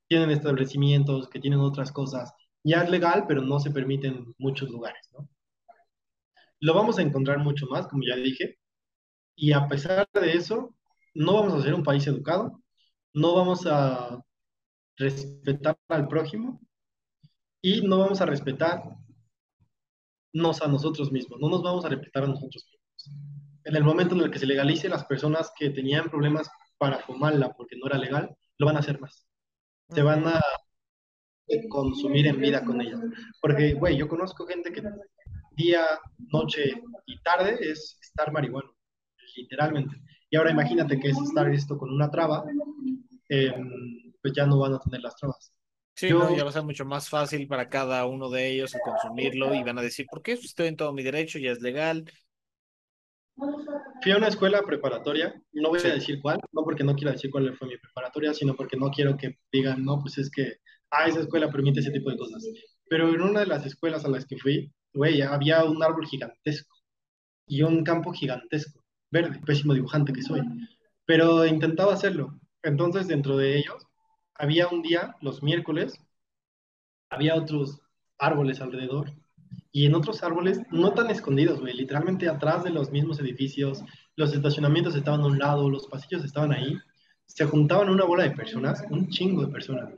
tienen establecimientos, que tienen otras cosas ya es legal, pero no se permite en muchos lugares, ¿no? Lo vamos a encontrar mucho más, como ya dije, y a pesar de eso, no vamos a ser un país educado, no vamos a respetar al prójimo y no vamos a respetarnos a nosotros mismos, no nos vamos a respetar a nosotros mismos. En el momento en el que se legalice, las personas que tenían problemas para fumarla porque no era legal, lo van a hacer más. Se van a de consumir en vida con ella. Porque, güey, yo conozco gente que día, noche y tarde es estar marihuana, literalmente. Y ahora imagínate que es estar esto con una traba, eh, pues ya no van a tener las trabas. Sí, yo, no, ya va a ser mucho más fácil para cada uno de ellos el consumirlo y van a decir, ¿por qué estoy en todo mi derecho? Ya es legal. Fui a una escuela preparatoria, no voy sí. a decir cuál, no porque no quiera decir cuál fue mi preparatoria, sino porque no quiero que digan, no, pues es que ah, esa escuela permite ese tipo de cosas. Pero en una de las escuelas a las que fui, güey, había un árbol gigantesco y un campo gigantesco, verde, pésimo dibujante que soy, pero intentaba hacerlo. Entonces, dentro de ellos, había un día, los miércoles, había otros árboles alrededor. Y en otros árboles, no tan escondidos, güey, literalmente atrás de los mismos edificios, los estacionamientos estaban a un lado, los pasillos estaban ahí, se juntaban una bola de personas, un chingo de personas,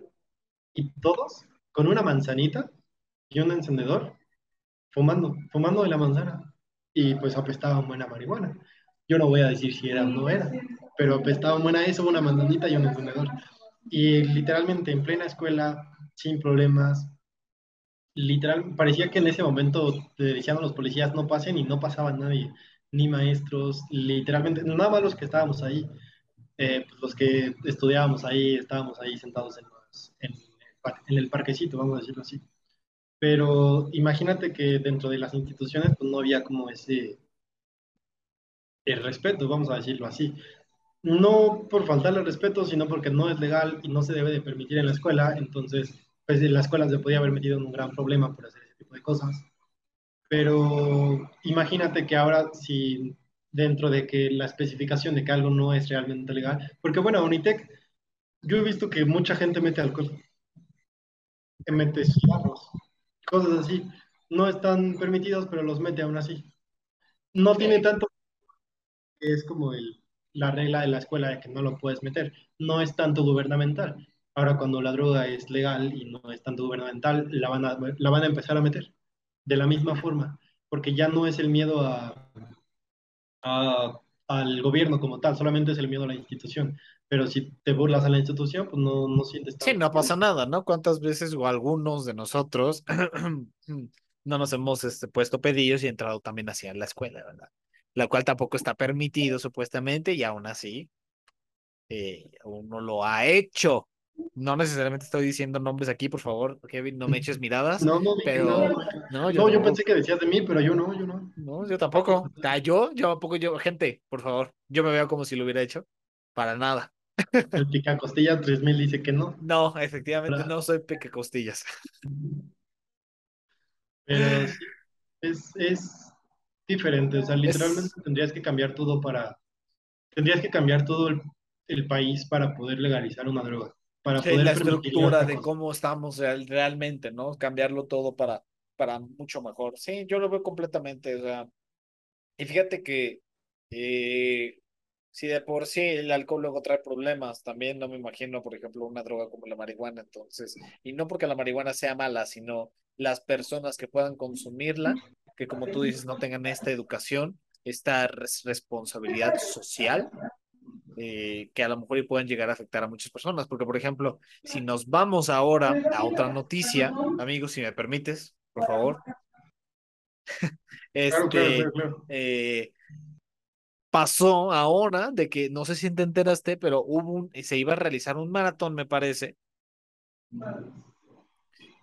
y todos con una manzanita y un encendedor, fumando, fumando de la manzana, y pues apestaban buena marihuana. Yo no voy a decir si era o no era, pero apestaban buena eso, una manzanita y un encendedor. Y literalmente en plena escuela, sin problemas, literal, parecía que en ese momento te decían a los policías no pasen y no pasaba nadie, ni maestros, literalmente, nada más los que estábamos ahí, eh, pues los que estudiábamos ahí, estábamos ahí sentados en, los, en, el parquecito, vamos a decirlo así. Pero imagínate que dentro de las instituciones pues no había como ese el respeto, vamos a decirlo así. No por faltarle respeto, sino porque no es legal y no se debe de permitir en la escuela, entonces pues en la escuela se podía haber metido en un gran problema por hacer ese tipo de cosas. Pero imagínate que ahora si dentro de que la especificación de que algo no es realmente legal, porque bueno, Unitec, yo he visto que mucha gente mete alcohol, que mete cigarros, cosas así, no están permitidos, pero los mete aún así. No tiene tanto que es como el, la regla de la escuela de que no lo puedes meter, no es tanto gubernamental. Ahora cuando la droga es legal y no es tanto gubernamental, la van a, la van a empezar a meter de la misma forma, porque ya no es el miedo a, a, al gobierno como tal, solamente es el miedo a la institución. Pero si te burlas a la institución, pues no, no sientes Sí, no pasa nada, ¿no? ¿Cuántas veces o algunos de nosotros no nos hemos este, puesto pedidos y entrado también hacia la escuela, ¿verdad? La cual tampoco está permitido supuestamente y aún así eh, uno lo ha hecho. No necesariamente estoy diciendo nombres aquí, por favor, Kevin, no me eches miradas. No, no, pero, no, yo, no, yo pensé que decías de mí, pero yo no, yo no. No, yo tampoco. Yo, yo tampoco, yo, gente, por favor, yo me veo como si lo hubiera hecho. Para nada. El picacostilla 3000 dice que no. No, efectivamente no soy picacostillas. Pero sí, es, es diferente, o sea, literalmente tendrías que cambiar todo para, tendrías que cambiar todo el, el país para poder legalizar una droga para poder la estructura de cómo estamos realmente, ¿no? Cambiarlo todo para, para mucho mejor. Sí, yo lo veo completamente, o sea, y fíjate que eh, si de por sí el alcohol luego trae problemas, también no me imagino, por ejemplo, una droga como la marihuana, entonces, y no porque la marihuana sea mala, sino las personas que puedan consumirla, que como tú dices, no tengan esta educación, esta responsabilidad social eh, que a lo mejor pueden llegar a afectar a muchas personas. Porque, por ejemplo, si nos vamos ahora a otra noticia, amigos, si me permites, por favor. este, eh, pasó ahora de que, no sé si te enteraste, pero hubo un, se iba a realizar un maratón, me parece.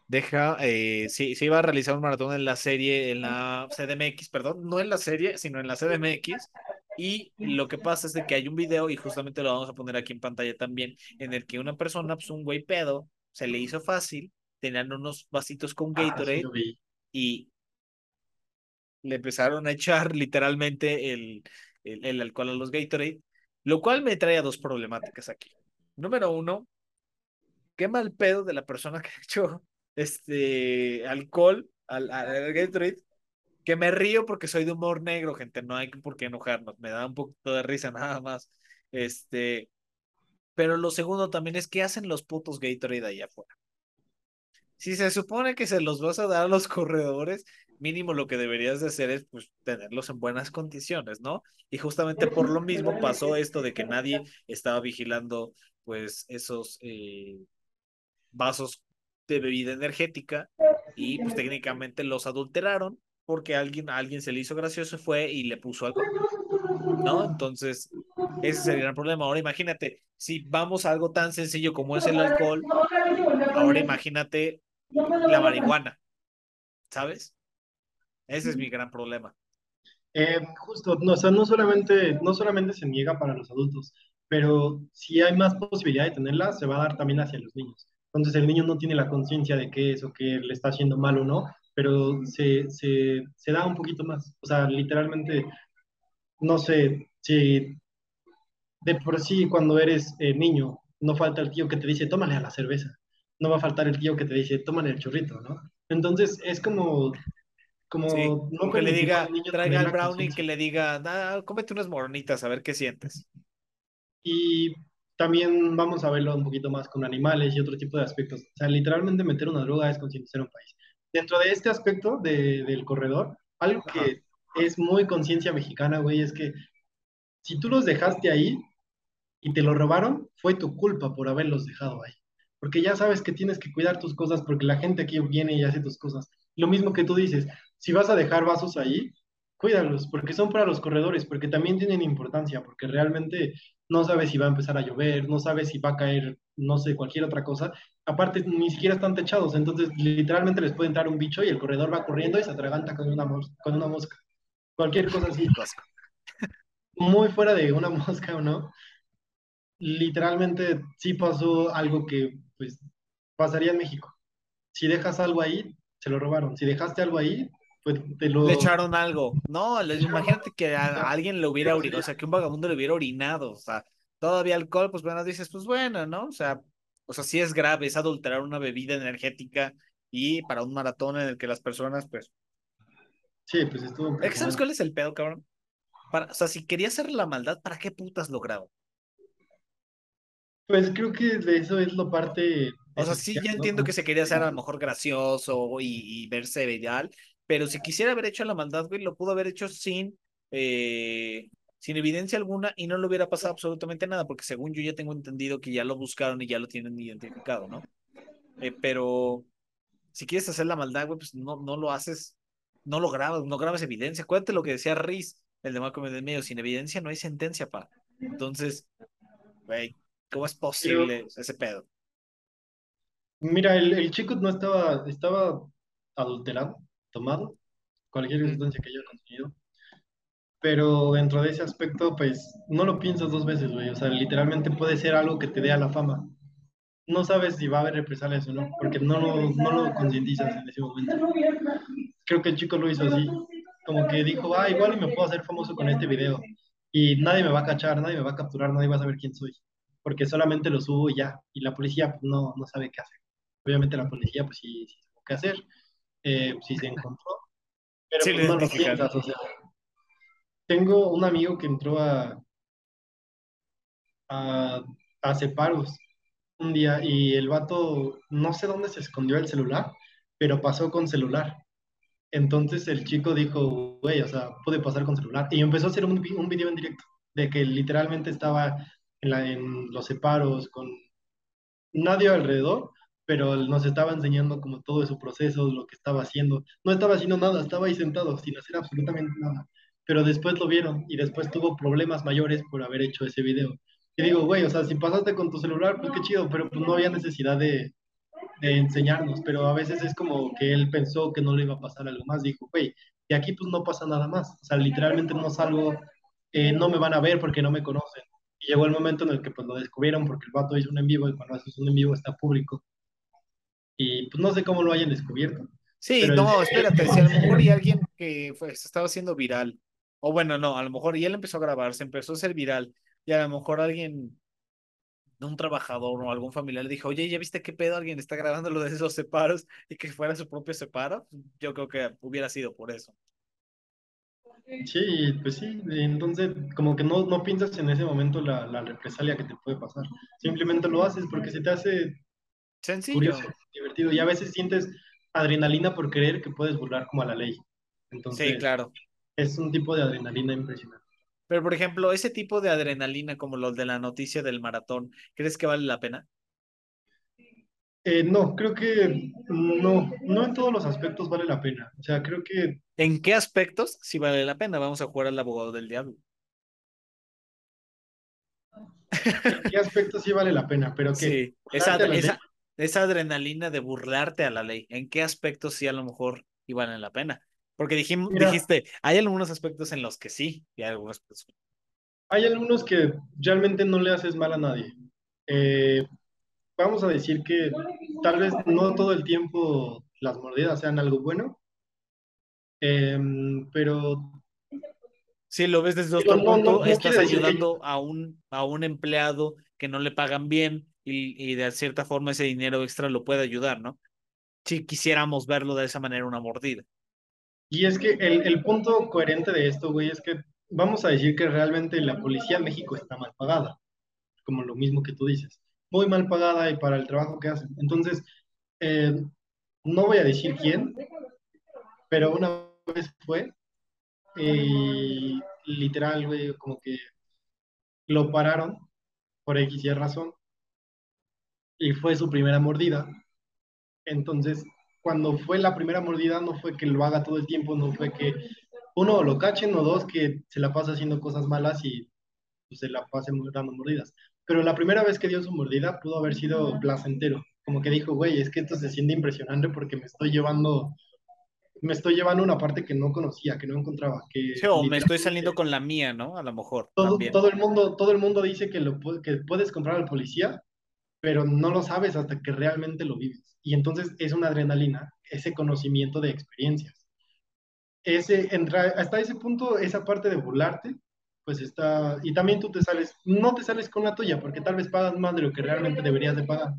Deja, eh, sí, se iba a realizar un maratón en la serie, en la CDMX, perdón, no en la serie, sino en la CDMX, y lo que pasa es de que hay un video, y justamente lo vamos a poner aquí en pantalla también, en el que una persona, pues un güey pedo, se le hizo fácil, tenían unos vasitos con ah, Gatorade y le empezaron a echar literalmente el, el, alcohol a los Gatorade, lo cual me trae dos problemáticas aquí. Número uno, qué mal pedo de la persona que echó este alcohol al, al Gatorade que me río porque soy de humor negro, gente, no hay por qué enojarnos, me da un poquito de risa nada más. Este, pero lo segundo también es que hacen los putos Gatorade ahí afuera. Si se supone que se los vas a dar a los corredores, mínimo lo que deberías de hacer es pues tenerlos en buenas condiciones, ¿no? Y justamente por lo mismo pasó esto de que nadie estaba vigilando pues esos eh, vasos de bebida energética y pues técnicamente los adulteraron porque alguien, a alguien se le hizo gracioso, fue y le puso algo. ¿No? Entonces, ese sería el problema. Ahora imagínate, si vamos a algo tan sencillo como es el alcohol, ahora imagínate la marihuana, ¿sabes? Ese es mi gran problema. Eh, justo, no, o sea, no solamente, no solamente se niega para los adultos, pero si hay más posibilidad de tenerla, se va a dar también hacia los niños. Entonces el niño no tiene la conciencia de qué es o que le está haciendo mal o no, pero se, se, da un poquito más. O sea, literalmente, no sé, si de por sí cuando eres eh, niño, no falta el tío que te dice, tómale a la cerveza. No va a faltar el tío que te dice, tómale el churrito, ¿no? Entonces es como, Sí, como no o que le diga, traiga al brownie, que le diga, ah, cómete unas moronitas, a ver qué sientes. Y también vamos a verlo un poquito más con animales y otro tipo de aspectos. O sea, literalmente meter una droga es concientizar un país. Dentro de este aspecto de, del corredor, algo Ajá. que es muy conciencia mexicana, güey, es que si tú los dejaste ahí, y te lo robaron, fue tu culpa por haberlos dejado ahí. Porque ya sabes que tienes que cuidar tus cosas porque la gente aquí viene y hace tus cosas. Lo mismo que tú dices, si vas a dejar vasos ahí, cuídalos porque son para los corredores, porque también tienen importancia, porque realmente no sabes si va a empezar a llover, no sabes si va a caer, no sé, cualquier otra cosa. Aparte, ni siquiera están techados, entonces literalmente les puede entrar un bicho y el corredor va corriendo y se atraganta con una, con una mosca. Cualquier cosa así. Muy fuera de una mosca o no, literalmente sí pasó algo que pues pasaría en México. Si dejas algo ahí, se lo robaron. Si dejaste algo ahí, pues te Le echaron algo. No, imagínate que a, alguien le ¿Qué hubiera orinado, o sea, que un vagabundo le hubiera orinado, o sea, todavía alcohol, pues bueno, dices, pues bueno, ¿no? O sea, o sea, sí es grave, es adulterar una bebida energética y para un maratón en el que las personas, pues, Sí, pues estuvo es que ¿sabes cuál es el pedo, cabrón? Para, o sea, si quería hacer la maldad, ¿para qué putas lo grabo? Pues creo que de eso es lo parte O sea, sí, ya entiendo que se quería hacer a lo mejor gracioso y, y verse viral, pero si quisiera haber hecho la maldad, güey, lo pudo haber hecho sin, eh, sin evidencia alguna y no le hubiera pasado absolutamente nada, porque según yo ya tengo entendido que ya lo buscaron y ya lo tienen identificado, ¿no? Eh, pero si quieres hacer la maldad, güey, pues no, no lo haces, no lo grabas, no grabas evidencia. Acuérdate lo que decía Riz, el de Malcolm en el medio, sin evidencia no hay sentencia, pa. Entonces, güey, ¿cómo es Pero posible ese pedo? mira, el, el chico no estaba, estaba adulterado, tomado, cualquier sustancia que haya consumido. Pero dentro de ese aspecto, pues no lo piensas dos veces, güey. O sea, literalmente puede ser algo que te dé a la fama. no sabes si va a haber represalias o no, porque no lo, no lo concientizas en ese momento. Creo que el chico lo hizo así, como que dijo, ah, igual y me puedo hacer famoso con este video, y nadie me va a cachar, nadie me va a capturar, nadie va a saber quién soy, porque solamente lo subo y ya, y la policía pues, no, no sabe qué hacer. Obviamente la policía pues sí, sí sabe qué hacer, eh, sí se encontró, pero Sí, pues no lo identificaron. piensas, o sea, tengo un amigo que entró a, a, a Separos un día y el vato, no sé dónde se escondió el celular, pero pasó con celular. Entonces el chico dijo, güey, o sea, puede pasar con celular. Y empezó a hacer un, vi- un video en directo de que literalmente estaba en, la- en los separos con nadie alrededor, pero nos estaba enseñando como todo su proceso, lo que estaba haciendo. No estaba haciendo nada, estaba ahí sentado sin hacer absolutamente nada. Pero después lo vieron y después tuvo problemas mayores por haber hecho ese video. Y digo, güey, o sea, si pasaste con tu celular, pues qué chido, pero pues no había necesidad de, de enseñarnos, pero a veces es como que él pensó que no le iba a pasar algo más, dijo, güey, de aquí pues no pasa nada más, o sea, literalmente no salgo, eh, no me van a ver porque no me conocen. Y llegó el momento en el que pues lo descubrieron porque el vato hizo un en vivo y cuando haces un en vivo está público. Y pues no sé cómo lo hayan descubierto, Sí, pero el... no, espérate, si a lo mejor y alguien que se estaba haciendo viral, o bueno, no, a lo mejor y él empezó a grabar, se empezó a hacer viral, y a lo mejor alguien, un trabajador o algún familiar le dijo, oye, ¿ya viste qué pedo? Alguien está grabando lo de esos separos y que fuera su propio separo. Yo creo que hubiera sido por eso. Sí, pues sí, entonces como que no, no piensas en ese momento la, la represalia que te puede pasar, simplemente lo haces porque se te hace curioso, Sencillo. divertido, y a veces sientes adrenalina por creer que puedes burlar como a la ley. Sí, Entonces, claro. es un tipo de adrenalina impresionante. Pero, por ejemplo, ese tipo de adrenalina como los de la noticia del maratón, ¿crees que vale la pena? Eh, no, creo que no, no en todos los aspectos vale la pena. O sea, creo que ¿En qué aspectos sí vale la pena? Vamos a jugar al abogado del diablo. en qué aspectos sí vale la pena, pero que Sí, esa, esa adrenalina de burlarte a la ley, ¿en qué aspectos sí a lo mejor valen la pena? Porque dijimos, Mira, dijiste, hay algunos aspectos en los que sí y hay algunos hay algunos que realmente no le haces mal a nadie. Eh, vamos a decir que tal vez no todo el tiempo las mordidas sean algo bueno, eh, pero si lo ves desde otro no, punto, no estás que ayudando a un, a un empleado que no le pagan bien y, y de cierta forma ese dinero extra lo puede ayudar, ¿no? si quisiéramos verlo de esa manera, una mordida. Y es que el, punto coherente de esto, güey, es que vamos a decir que realmente la policía en México está mal pagada, como lo mismo que tú dices, muy mal pagada y para el trabajo que hacen. Entonces, eh, no voy a decir quién, pero una vez fue, y literal, güey, como que lo pararon por X y razón, y fue su primera mordida. Entonces, cuando fue la primera mordida, no fue que lo haga todo el tiempo, no fue que uno lo cachen o dos que se la pasa haciendo cosas malas y pues, se la pase dando mordidas. Pero la primera vez que dio su mordida pudo haber sido placentero, como que dijo, güey, es que esto se siente impresionante porque me estoy llevando me estoy llevando una parte que no conocía, que no encontraba. Que sí, o me estoy saliendo con la mía, ¿no? A lo mejor. Todo, todo, el, mundo, todo el mundo dice que, lo, que puedes comprar al policía, pero no lo sabes hasta que realmente lo vives. Y entonces es una adrenalina, ese conocimiento de experiencias. Ese, hasta ese punto, esa parte de burlarte, pues está, y también tú te sales, no te sales con la tuya, porque tal vez pagas más de lo que realmente deberías de pagar.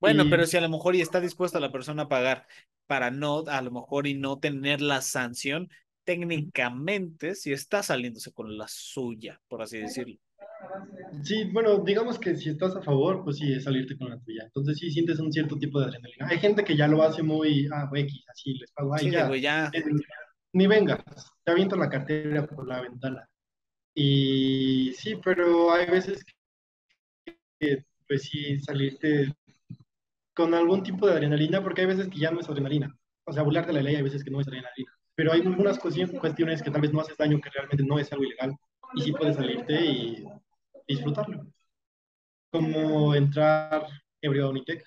Bueno, pero si a lo mejor y está dispuesta la persona a pagar para no, a lo mejor y no tener la sanción, técnicamente si está saliéndose con la suya, por así decirlo. Sí, bueno, digamos que si estás a favor, pues sí, es salirte con la tuya. Entonces sí sientes un cierto tipo de adrenalina. Hay gente que ya lo hace muy, ah, X, así les pago, ahí ya, ya. Eh, ni vengas, te aviento la cartera por la ventana. Y sí, pero hay veces que, pues sí, salirte con algún tipo de adrenalina, porque hay veces que ya no es adrenalina. O sea, burlarte la ley hay veces que no es adrenalina. Pero hay algunas cuestiones que tal vez no haces daño, que realmente no es algo ilegal. Y sí puedes salirte y disfrutarlo. Como entrar ebrio a Unitec.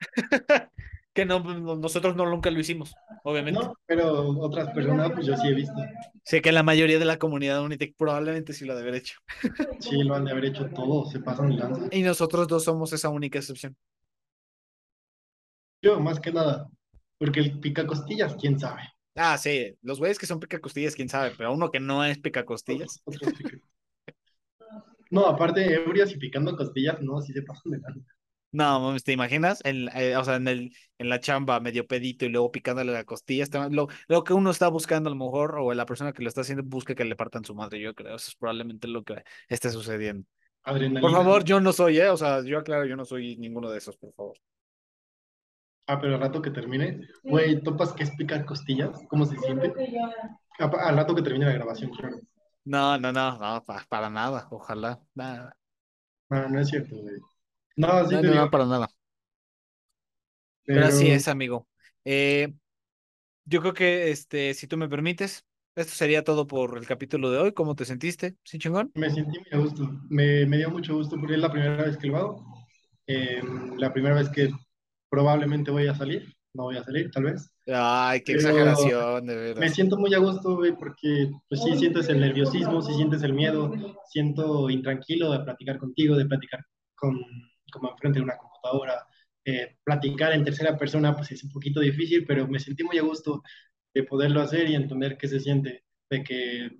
que no, nosotros no nunca lo hicimos, obviamente. No, pero otras personas, pues yo sí he visto. Sé que la mayoría de la comunidad de Unitec probablemente sí lo ha de haber hecho. Sí, lo han de haber hecho todo, se pasan el lanza. Y nosotros dos somos esa única excepción. Yo, más que nada, porque el pica costillas, quién sabe. Ah, sí, los güeyes que son pica costillas, quién sabe, pero uno que no es pica costillas. No, aparte, ebrias y picando costillas, no, sí se pasan de lanza. No, ¿te imaginas? En, eh, o sea, en, el, en la chamba medio pedito y luego picándole la costilla. lo, lo que uno está buscando a lo mejor, o la persona que lo está haciendo busca que le partan su madre, yo creo. Eso es probablemente lo que esté sucediendo. Por favor, yo no soy, ¿eh? O sea, yo aclaro, yo no soy ninguno de esos, por favor. Ah, pero al rato que termine, güey, ¿topas que es picar costillas? ¿Cómo se siente? Al rato que termine la grabación, claro. No, no, no, no, para nada, ojalá, nada. No, no es cierto, güey. No, sí no, te no, para nada. Pero... así es, amigo. Eh, yo creo que, este, si tú me permites, esto sería todo por el capítulo de hoy. ¿Cómo te sentiste? ¿Sí, chingón? Me sentí muy a gusto. Me, me dio mucho gusto porque es la primera vez que lo hago. Eh, la primera vez que probablemente voy a salir, no voy a salir, tal vez. Ay, qué exageración, de verdad. Me siento muy a gusto, güey, porque pues sí sientes el nerviosismo, sí sientes el miedo, siento intranquilo de platicar contigo, de platicar con, como enfrente de una computadora. Eh, platicar en tercera persona, pues es un poquito difícil, pero me sentí muy a gusto de poderlo hacer y entender qué se siente, de que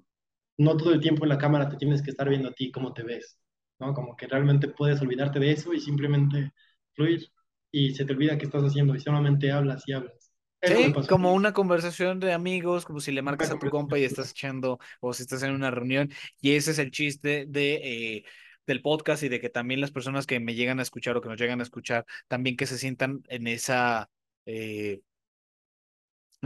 no todo el tiempo en la cámara te tienes que estar viendo a ti cómo te ves, ¿no? Como que realmente puedes olvidarte de eso y simplemente fluir y se te olvida qué estás haciendo y solamente hablas y hablas. sí, como una conversación de amigos, como si le marcas a tu compa y estás echando o si estás en una reunión. Y ese es el chiste de, eh, del podcast y de que también las personas que me llegan a escuchar o que nos llegan a escuchar, también que se sientan en esa... Eh,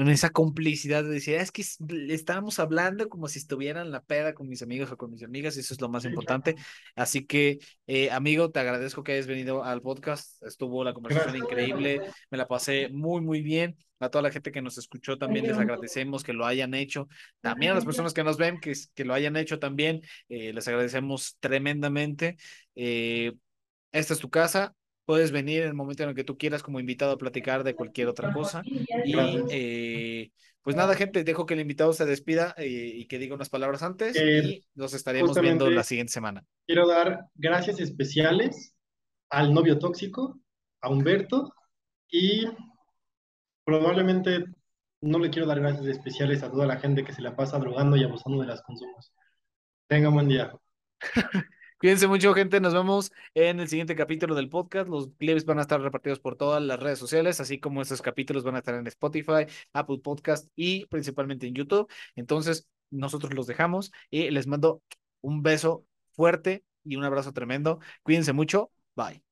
en esa complicidad de decir, ah, es que estábamos hablando como si estuvieran la peda con mis amigos o con mis amigas, y eso es lo más importante. Así que, eh, amigo, te agradezco que hayas venido al podcast. Estuvo la conversación increíble, me la pasé muy, muy bien. A toda la gente que nos escuchó también les agradecemos que lo hayan hecho. También a las personas que nos ven, que, que lo hayan hecho también, eh, les agradecemos tremendamente. Eh, esta es tu casa, Puedes venir en el momento en el que tú quieras como invitado a platicar de cualquier otra cosa. Y eh, pues nada, gente, dejo que el invitado se despida eh, y que diga unas palabras antes y nos estaremos viendo la siguiente semana. Quiero dar gracias especiales al novio tóxico, a Humberto, y probablemente no le quiero dar gracias especiales a toda la gente que se la pasa drogando y abusando de las consumos. Tenga un buen día. Cuídense mucho, gente. Nos vemos en el siguiente capítulo del podcast. Los clips van a estar repartidos por todas las redes sociales, así como estos capítulos van a estar en Spotify, Apple Podcast y principalmente en YouTube. Entonces, nosotros los dejamos y les mando un beso fuerte y un abrazo tremendo. Cuídense mucho. Bye.